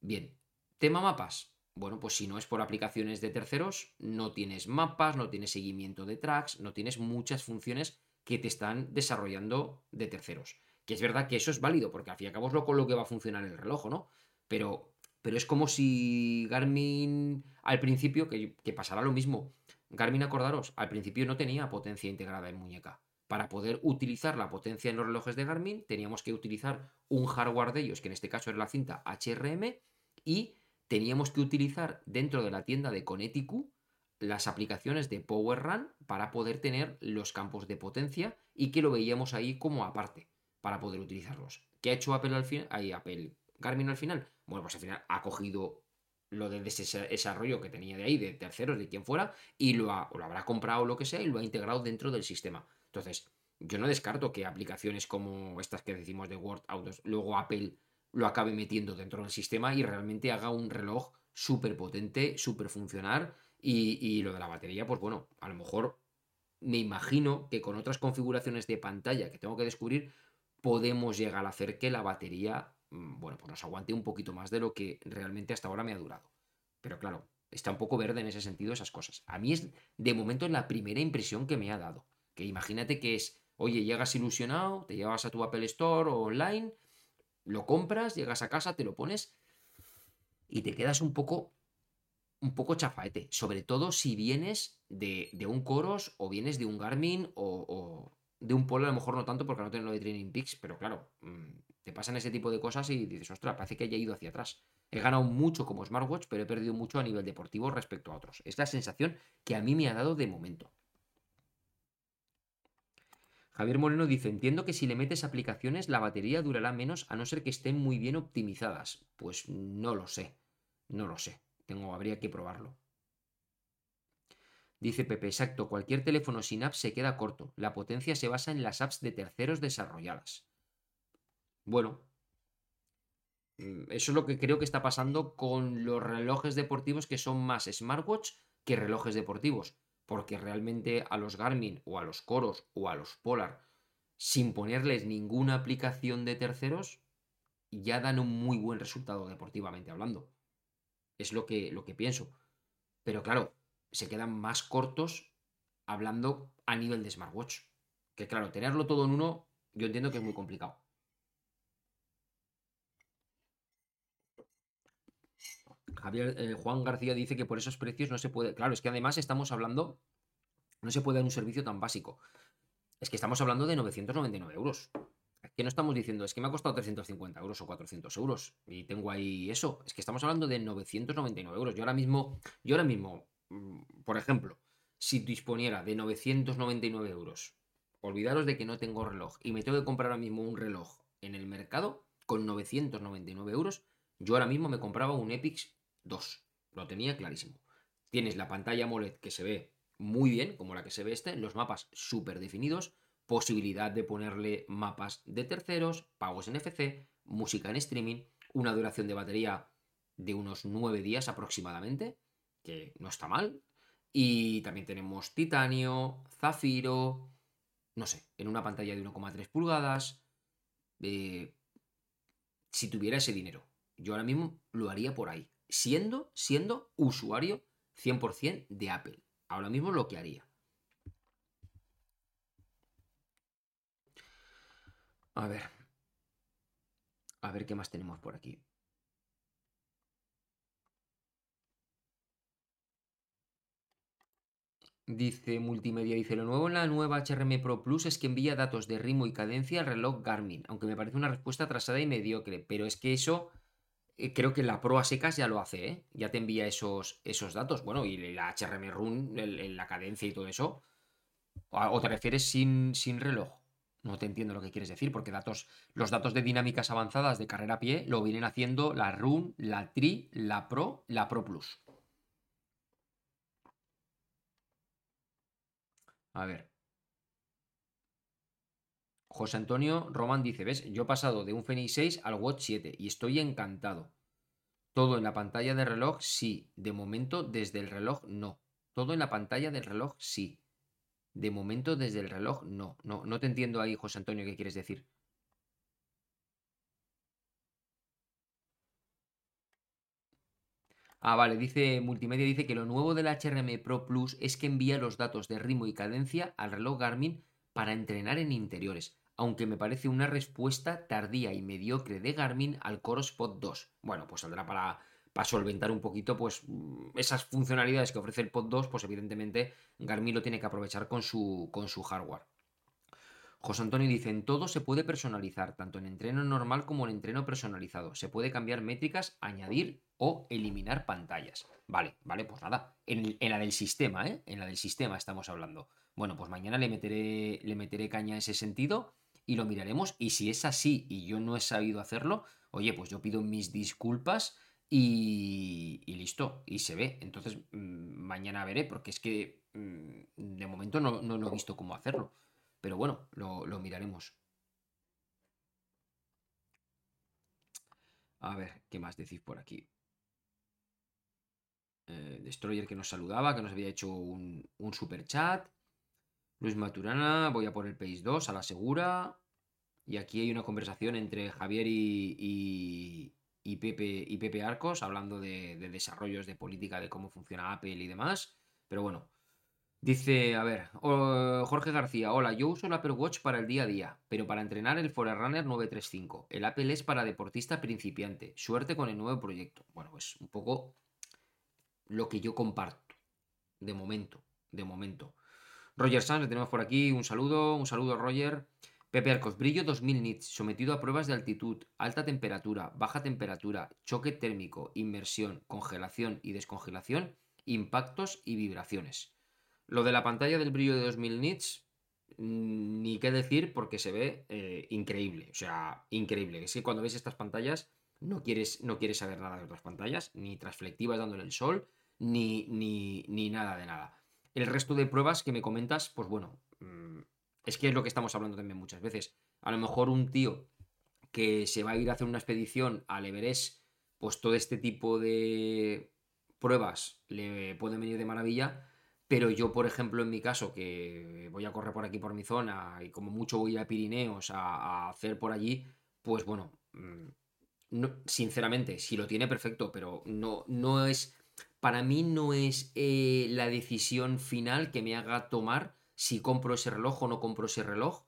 bien. Tema mapas. Bueno, pues si no es por aplicaciones de terceros, no tienes mapas, no tienes seguimiento de tracks, no tienes muchas funciones que te están desarrollando de terceros. Que es verdad que eso es válido, porque al fin y al cabo es lo con lo que va a funcionar el reloj, ¿no? Pero pero es como si Garmin al principio, que, que pasará lo mismo. Garmin, acordaros, al principio no tenía potencia integrada en muñeca. Para poder utilizar la potencia en los relojes de Garmin, teníamos que utilizar un hardware de ellos, que en este caso era la cinta HRM, y teníamos que utilizar dentro de la tienda de Coneticu las aplicaciones de Power Run para poder tener los campos de potencia y que lo veíamos ahí como aparte para poder utilizarlos. ¿Qué ha hecho Apple al final? Ahí Apple. Garmin al final bueno, pues al final ha cogido lo de ese desarrollo que tenía de ahí, de terceros, de quien fuera, y lo, lo habrá comprado o lo que sea, y lo ha integrado dentro del sistema. Entonces, yo no descarto que aplicaciones como estas que decimos de Word Autos, luego Apple lo acabe metiendo dentro del sistema y realmente haga un reloj súper potente, súper funcional. Y, y, lo de la batería, pues bueno, a lo mejor me imagino que con otras configuraciones de pantalla que tengo que descubrir, podemos llegar a hacer que la batería bueno, pues nos aguante un poquito más de lo que realmente hasta ahora me ha durado. Pero claro, está un poco verde en ese sentido esas cosas. A mí es de momento la primera impresión que me ha dado. Que imagínate que es, oye, llegas ilusionado, te llevas a tu Apple Store o online, lo compras, llegas a casa, te lo pones y te quedas un poco un poco chafaete, sobre todo si vienes de, un Coros o vienes de un Garmin o, de un Polo, a lo mejor no tanto porque no tengo lo de Training Peaks, pero claro, mm, te pasan ese tipo de cosas y dices, ostras, parece que haya ido hacia atrás. He ganado mucho como smartwatch, pero he perdido mucho a nivel deportivo respecto a otros. Es la sensación que a mí me ha dado de momento. Javier Moreno dice, entiendo que si le metes aplicaciones la batería durará menos a no ser que estén muy bien optimizadas. Pues no lo sé, no lo sé. Tengo, habría que probarlo. Dice Pepe, exacto, cualquier teléfono sin apps se queda corto. La potencia se basa en las apps de terceros desarrolladas. Bueno, mm, eso es lo que creo que está pasando con los relojes deportivos que son más smartwatch que relojes deportivos. Porque realmente a los Garmin o a los Coros o a los Polar, sin ponerles ninguna aplicación de terceros, ya dan un muy buen resultado deportivamente hablando. Es lo que, lo que pienso. Pero claro, se quedan más cortos hablando a nivel de smartwatch. Que claro, tenerlo todo en uno, yo entiendo que es muy complicado. Javier, eh, Juan García dice que por esos precios no se puede. Claro, es que además estamos hablando. No se puede dar un servicio tan básico. Es que estamos hablando de 999 euros. Es que no estamos diciendo, es que me ha costado 350 euros o 400 euros. Y tengo ahí eso. Es que estamos hablando de 999 euros. Yo ahora mismo, yo ahora mismo, mm, por ejemplo, si disponiera de 999 euros, olvidaros de que no tengo reloj y me tengo que comprar ahora mismo un reloj en el mercado con 999 euros, yo ahora mismo me compraba un Epix 2. Lo tenía clarísimo. Tienes la pantalla AMOLED que se ve muy bien, como la que se ve este, los mapas súper definidos, posibilidad de ponerle mapas de terceros, pagos NFC, música en streaming, una duración de batería de unos 9 días aproximadamente, que no está mal. Y también tenemos titanio, zafiro, no sé, en una pantalla de 1,3 pulgadas. Eh, si tuviera ese dinero, yo ahora mismo lo haría por ahí siendo, siendo usuario 100% de Apple. Ahora mismo lo que haría. A ver. A ver qué más tenemos por aquí. Dice Multimedia, dice, lo nuevo en la nueva HRM Pro Plus es que envía datos de ritmo y cadencia al reloj Garmin, aunque me parece una respuesta atrasada y mediocre, pero es que eso eh, creo que la Pro a secas ya lo hace, ¿eh? ya te envía esos, esos datos. Bueno, y la HRM Run, el, la cadencia y todo eso. Ah, ¿O te refieres sin, sin reloj? No te entiendo lo que quieres decir, porque datos, los datos de dinámicas avanzadas de carrera a pie lo vienen haciendo la Run, la Tri, la Pro, la Pro Plus. A ver. José Antonio Román dice, ¿ves? Yo he pasado de un Fenix 6 al Watch 7 y estoy encantado. Todo en la pantalla del reloj, sí. De momento, desde el reloj, no. Todo en la pantalla del reloj, sí. De momento, desde el reloj, no. No, no te entiendo ahí, José Antonio, qué quieres decir. Ah, vale, dice Multimedia, dice que lo nuevo del HRM Pro Plus es que envía los datos de ritmo y cadencia al reloj Garmin para entrenar en interiores, aunque me parece una respuesta tardía y mediocre de Garmin al Core Spot 2. Bueno, pues saldrá para, solventar un poquito pues mm, esas funcionalidades que ofrece el Pod 2, pues evidentemente Garmin lo tiene que aprovechar con su, con su hardware. José Antonio dice, en todo se puede personalizar, tanto en entreno normal como en entreno personalizado. Se puede cambiar métricas, añadir o eliminar pantallas. Vale, vale, pues nada. En, la del sistema, ¿eh? En la del sistema estamos hablando. Bueno, pues mañana le meteré, le meteré caña en ese sentido y lo miraremos. Y si es así y yo no he sabido hacerlo, oye, pues yo pido mis disculpas y, listo, y se ve. Entonces, mm, mañana veré, porque es que mm, de momento no, no, lo he visto cómo hacerlo. Pero bueno, lo, miraremos. A ver, ¿qué más decís por aquí? Eh, Destroyer que nos saludaba, que nos había hecho un, super chat. Luis Maturana, voy a por el Pace 2 a la segura. Y aquí hay una conversación entre Javier y, Pepe, y Pepe Arcos, hablando de, de, desarrollos de política, de cómo funciona Apple y demás. Pero bueno, Dice, a ver, Jorge García, hola, yo uso el Apple Watch para el día a día, pero para entrenar el Forerunner 935. El Apple es para deportista principiante. Suerte con el nuevo proyecto. Bueno, pues un poco lo que yo comparto. De momento, de momento. Roger Sanz, le tenemos por aquí. Un saludo, un saludo, Roger. Pepe Arcos, brillo 2000 nits, sometido a pruebas de altitud, alta temperatura, baja temperatura, choque térmico, inmersión, congelación y descongelación, impactos y vibraciones. Lo de la pantalla del brillo de 2000 nits, mm, ni qué decir porque se ve eh, increíble. O sea, increíble. Es que cuando ves estas pantallas no quieres, no quieres saber nada de otras pantallas, ni transflectivas dándole el sol, ni, ni, ni nada de nada. El resto de pruebas que me comentas, pues bueno, mm, es que es lo que estamos hablando también muchas veces. A lo mejor un tío que se va a ir a hacer una expedición al Everest, pues todo este tipo de pruebas le pueden venir de maravilla pero yo, por ejemplo, en mi caso, que voy a correr por aquí por mi zona y como mucho voy a Pirineos a, hacer por allí, pues bueno, mm, sinceramente, si lo tiene perfecto, pero no, no es, para mí no es eh, la decisión final que me haga tomar si compro ese reloj o no compro ese reloj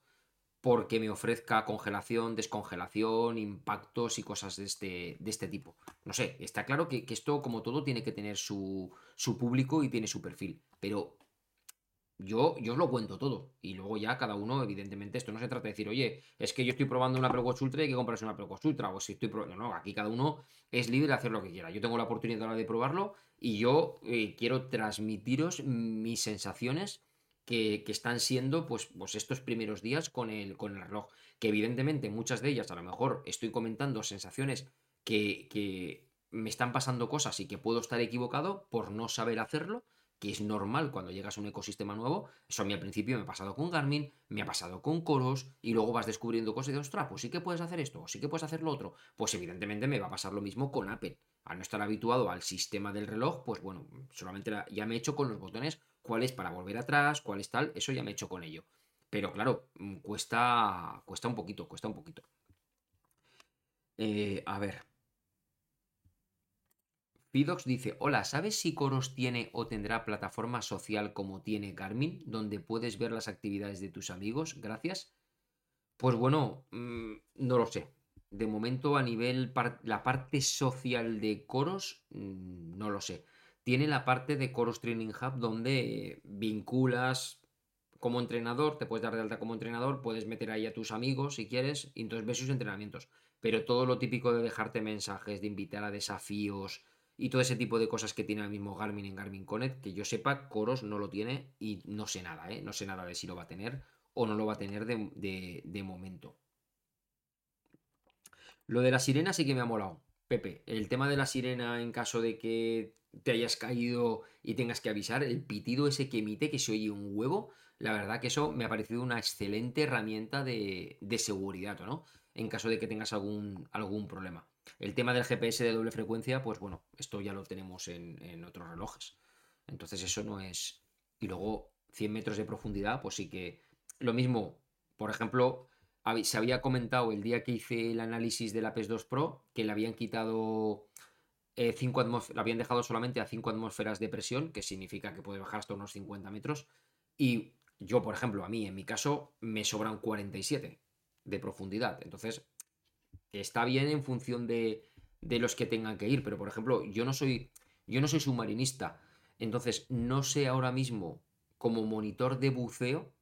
porque me ofrezca congelación, descongelación, impactos y cosas de este, de este tipo. No sé, está claro que, esto, como todo, tiene que tener su, su, público y tiene su perfil. Pero yo, yo os lo cuento todo. Y luego ya cada uno, evidentemente, esto no se trata de decir, oye, es que yo estoy probando una Watch Ultra y hay que comprarse una Watch Ultra. O si estoy probando. No, aquí cada uno es libre de hacer lo que quiera. Yo tengo la oportunidad de probarlo y yo eh, quiero transmitiros mis sensaciones que, están siendo pues, pues, estos primeros días con el, con el reloj. Que evidentemente muchas de ellas a lo mejor estoy comentando sensaciones que, que me están pasando cosas y que puedo estar equivocado por no saber hacerlo, que es normal cuando llegas a un ecosistema nuevo. Eso a mí al principio me ha pasado con Garmin, me ha pasado con Coros, y luego vas descubriendo cosas y de ostras, pues sí que puedes hacer esto, sí que puedes hacer lo otro. Pues evidentemente me va a pasar lo mismo con Apple. Al no estar habituado al sistema del reloj, pues bueno, solamente ya me he hecho con los botones cuál es para volver atrás, cuál es tal, eso ya me he hecho con ello. Pero claro, mm, cuesta, cuesta un poquito, cuesta un poquito. Eh, a ver. Fidox dice, hola, ¿sabes si Coros tiene o tendrá plataforma social como tiene Garmin, donde puedes ver las actividades de tus amigos? Gracias. Pues bueno, mm, no lo sé. De momento a nivel la parte social de Coros, mm, no lo sé tiene la parte de Coros Training Hub donde vinculas como entrenador, te puedes dar de alta como entrenador, puedes meter ahí a tus amigos si quieres, y entonces ves sus entrenamientos. Pero todo lo típico de dejarte mensajes, de invitar a desafíos y todo ese tipo de cosas que tiene el mismo Garmin en Garmin Connect, que yo sepa, Coros no lo tiene y no sé nada, ¿eh? No sé nada de si lo va a tener o no lo va a tener de, de momento. Lo de la sirena sí que me ha molado. Pepe, el tema de la sirena en caso de que te hayas caído y tengas que avisar, el pitido ese que emite, que se oye un huevo, la verdad que eso me ha parecido una excelente herramienta de, seguridad, ¿no? En caso de que tengas algún, algún problema. El tema del GPS de doble frecuencia, pues bueno, esto ya lo tenemos en, en otros relojes. Entonces eso no es... Y luego 100 metros de profundidad, pues sí que... Lo mismo, por ejemplo, se había comentado el día que hice el análisis del Apex 2 Pro que le habían quitado 5 atmósferas, lo habían dejado solamente a 5 atmósferas de presión, que significa que puede bajar hasta unos 50 metros. Y yo, por ejemplo, a mí, en mi caso, me sobran 47 de profundidad. Entonces, está bien en función de, de los que tengan que ir. Pero, por ejemplo, yo no soy, yo no soy submarinista. Entonces, no sé ahora mismo, como monitor de buceo,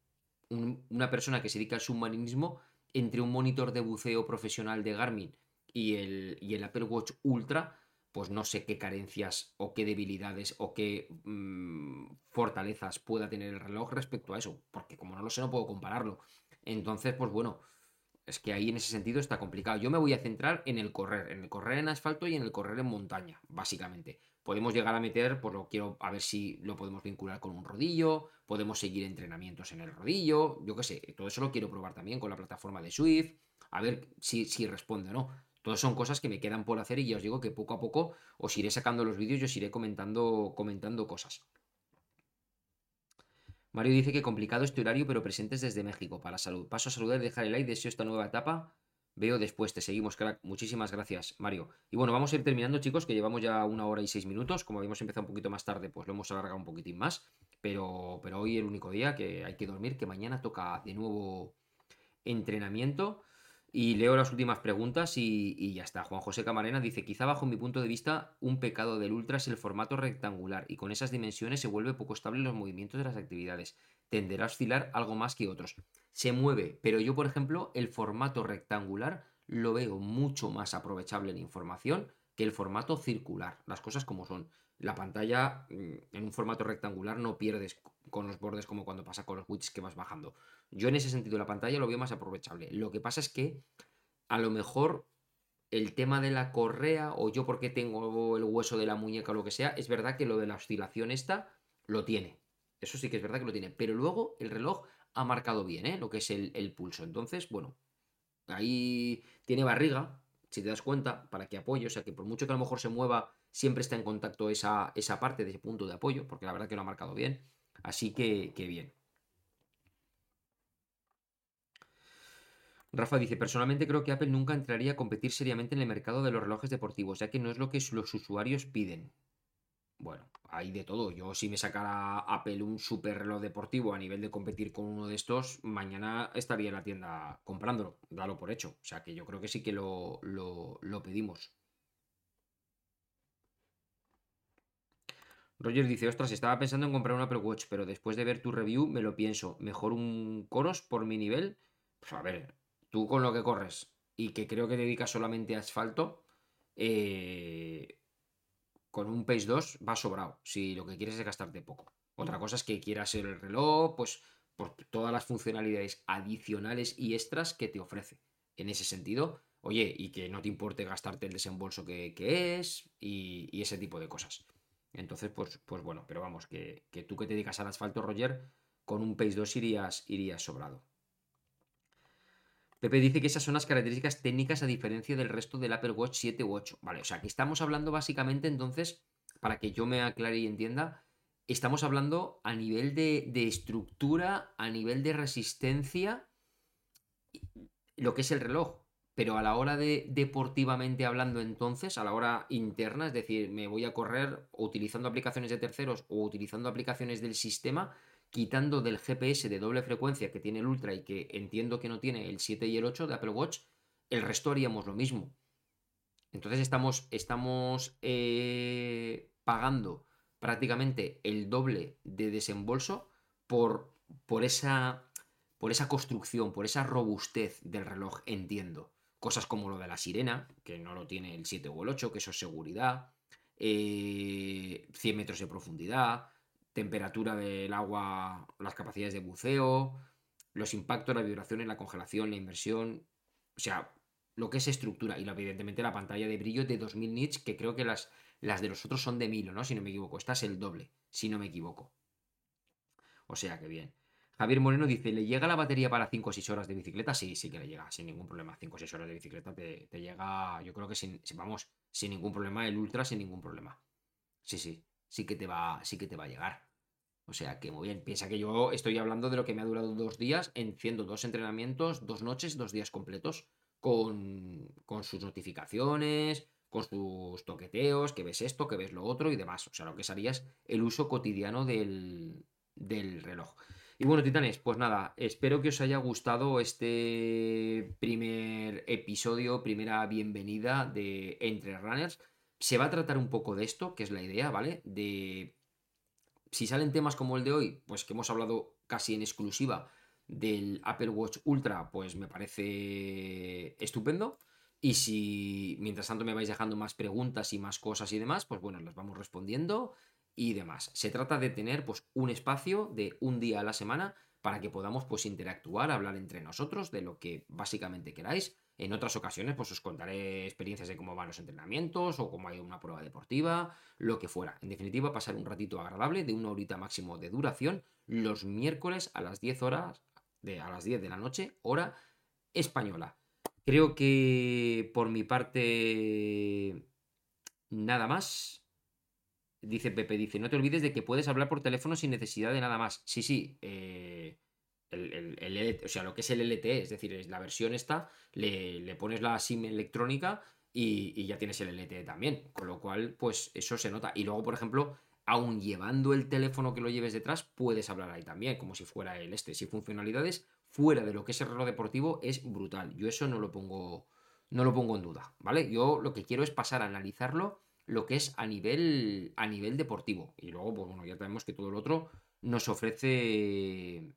una persona que se dedica al submarinismo, entre un monitor de buceo profesional de Garmin y el, y el Apple Watch Ultra, pues no sé qué carencias o qué debilidades o qué mm, fortalezas pueda tener el reloj respecto a eso, porque como no lo sé no puedo compararlo. Entonces, pues bueno, es que ahí en ese sentido está complicado. Yo me voy a centrar en el correr, en el correr en asfalto y en el correr en montaña, básicamente. Podemos llegar a meter, pues lo quiero a ver si lo podemos vincular con un rodillo, podemos seguir entrenamientos en el rodillo, yo qué sé, todo eso lo quiero probar también con la plataforma de Swift, a ver si, si responde o no. Todas son cosas que me quedan por hacer y ya os digo que poco a poco os iré sacando los vídeos y os iré comentando, comentando cosas. Mario dice que complicado este horario, pero presentes desde México para salud. Paso a saludar, dejar el like, deseo esta nueva etapa. Veo después, te seguimos, crack. Muchísimas gracias, Mario. Y bueno, vamos a ir terminando, chicos, que llevamos ya una hora y seis minutos. Como habíamos empezado un poquito más tarde, pues lo hemos alargado un poquitín más. Pero, pero hoy el único día que hay que dormir, que mañana toca de nuevo entrenamiento. Y leo las últimas preguntas y, ya está. Juan José Camarena dice, quizá bajo mi punto de vista un pecado del Ultra es el formato rectangular y con esas dimensiones se vuelve poco estable los movimientos de las actividades. Tenderá a oscilar algo más que otros. Se mueve, pero yo por ejemplo el formato rectangular lo veo mucho más aprovechable en información que el formato circular. Las cosas como son. La pantalla mm, en un formato rectangular no pierdes con los bordes como cuando pasa con los widgets que vas bajando. Yo en ese sentido la pantalla lo veo más aprovechable. Lo que pasa es que a lo mejor el tema de la correa o yo porque tengo el hueso de la muñeca o lo que sea, es verdad que lo de la oscilación esta lo tiene. Eso sí que es verdad que lo tiene. Pero luego el reloj ha marcado bien, ¿eh? Lo que es el, pulso. Entonces, bueno, ahí tiene barriga, si te das cuenta, para que apoye. O sea que por mucho que a lo mejor se mueva, siempre está en contacto esa, esa parte de ese punto de apoyo, porque la verdad que lo ha marcado bien. Así que, bien. Rafa dice, personalmente creo que Apple nunca entraría a competir seriamente en el mercado de los relojes deportivos, ya que no es lo que los usuarios piden. Bueno, hay de todo. Yo si me sacara Apple un super reloj deportivo a nivel de competir con uno de estos, mañana estaría en la tienda comprándolo, dalo por hecho. O sea que yo creo que sí que lo, lo pedimos. Roger dice, ostras, estaba pensando en comprar un Apple Watch, pero después de ver tu review me lo pienso. Mejor un Coros por mi nivel. Pues a ver, tú con lo que corres y que creo que dedicas solamente a asfalto, eh, con un Pace 2 va sobrado, si lo que quieres es gastarte poco. Otra cosa es que quieras el reloj, pues por todas las funcionalidades adicionales y extras que te ofrece. En ese sentido, oye, y que no te importe gastarte el desembolso que, es y ese tipo de cosas. Entonces, pues, pues bueno, pero vamos, que, tú que te dedicas al asfalto, Roger, con un Pace 2 irías, irías sobrado. Pepe dice que esas son las características técnicas a diferencia del resto del Apple Watch 7 u 8. Vale, o sea, aquí estamos hablando básicamente entonces, para que yo me aclare y entienda, estamos hablando a nivel de, de estructura, a nivel de resistencia, lo que es el reloj. Pero a la hora de deportivamente hablando entonces, a la hora interna, es decir, me voy a correr utilizando aplicaciones de terceros o utilizando aplicaciones del sistema, quitando del GPS de doble frecuencia que tiene el Ultra y que entiendo que no tiene el 7 y el 8 de Apple Watch, el resto haríamos lo mismo. Entonces estamos, estamos eh, pagando prácticamente el doble de desembolso por, por, esa, por esa construcción, por esa robustez del reloj, entiendo. Cosas como lo de la sirena, que no lo tiene el 7 o el 8, que eso es seguridad. 100 eh, metros de profundidad, temperatura del agua, las capacidades de buceo, los impactos, la vibración, la congelación, la inversión. O sea, lo que es estructura. Y evidentemente la pantalla de brillo de 2000 nits, que creo que las, las de los otros son de 1000, ¿no? Si no me equivoco. Esta es el doble, si no me equivoco. O sea que bien. Javier Moreno dice, ¿le llega la batería para 5 o 6 horas de bicicleta? Sí, sí que le llega, sin ningún problema. 5 o 6 horas de bicicleta te, llega, yo creo que sin, vamos, sin ningún problema. El Ultra sin ningún problema. Sí, sí, sí que te va, sí que te va a llegar. O sea que muy bien. Piensa que yo estoy hablando de lo que me ha durado dos días, enciendo dos entrenamientos, dos noches, dos días completos, con, con sus notificaciones, con sus toqueteos, que ves esto, que ves lo otro y demás. O sea, lo que sería el uso cotidiano del, del reloj. Y bueno, titanes, pues nada, espero que os haya gustado este primer episodio, primera bienvenida de Entre Runners. Se va a tratar un poco de esto, que es la idea, ¿vale? De si salen temas como el de hoy, pues que hemos hablado casi en exclusiva del Apple Watch Ultra, pues me parece estupendo. Y si mientras tanto me vais dejando más preguntas y más cosas y demás, pues bueno, las vamos respondiendo y demás. Se trata de tener pues un espacio de un día a la semana para que podamos pues interactuar, hablar entre nosotros de lo que básicamente queráis. En otras ocasiones pues os contaré experiencias de cómo van los entrenamientos o cómo hay una prueba deportiva, lo que fuera. En definitiva, pasar un ratito agradable de una horita máximo de duración los miércoles a las 10 horas de a las 10 de la noche, hora española. Creo que por mi parte nada más. Dice Pepe, dice, no te olvides de que puedes hablar por teléfono sin necesidad de nada más. Sí, sí, eh, el, o sea, lo que es el LTE, es decir, es la versión esta, le, pones la SIM electrónica y, ya tienes el LTE también. Con lo cual, pues eso se nota. Y luego, por ejemplo, aún llevando el teléfono que lo lleves detrás, puedes hablar ahí también, como si fuera el este. Si funcionalidades fuera de lo que es el reloj deportivo es brutal. Yo eso no lo pongo, no lo pongo en duda, ¿vale? Yo lo que quiero es pasar a analizarlo lo que es a nivel, a nivel deportivo. Y luego, pues bueno, ya sabemos que todo lo otro nos ofrece,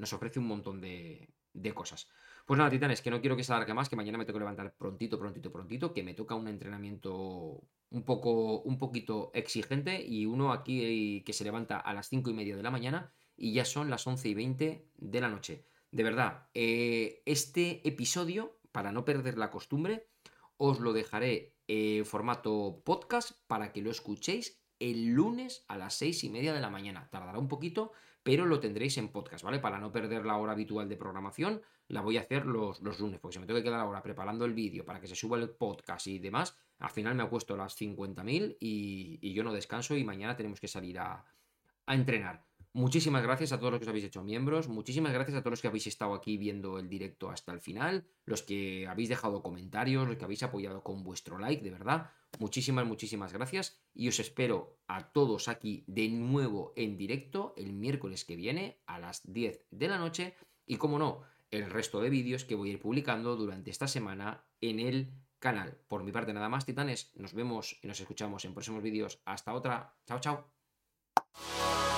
nos ofrece un montón de, cosas. Pues nada, titanes, que no quiero que se alargue más, que mañana me tengo que levantar prontito, prontito, prontito, que me toca un entrenamiento un poco, un poquito exigente y uno aquí que se levanta a las 5 y media de la mañana y ya son las 11 y 20 de la noche. De verdad, eh, este episodio, para no perder la costumbre, os lo dejaré eh, formato podcast para que lo escuchéis el lunes a las seis y media de la mañana. Tardará un poquito, pero lo tendréis en podcast, ¿vale? Para no perder la hora habitual de programación, la voy a hacer los, los lunes, porque si me tengo que quedar ahora preparando el vídeo para que se suba el podcast y demás, al final me ha puesto las 50.000 y, y yo no descanso y mañana tenemos que salir a, a entrenar. Muchísimas gracias a todos los que os habéis hecho miembros, muchísimas gracias a todos los que habéis estado aquí viendo el directo hasta el final, los que habéis dejado comentarios, los que habéis apoyado con vuestro like, de verdad. Muchísimas, muchísimas gracias y os espero a todos aquí de nuevo en directo el miércoles que viene a las 10 de la noche y como no, el resto de vídeos que voy a ir publicando durante esta semana en el canal. Por mi parte nada más, titanes, nos vemos y nos escuchamos en próximos vídeos. Hasta otra. Chao, chao.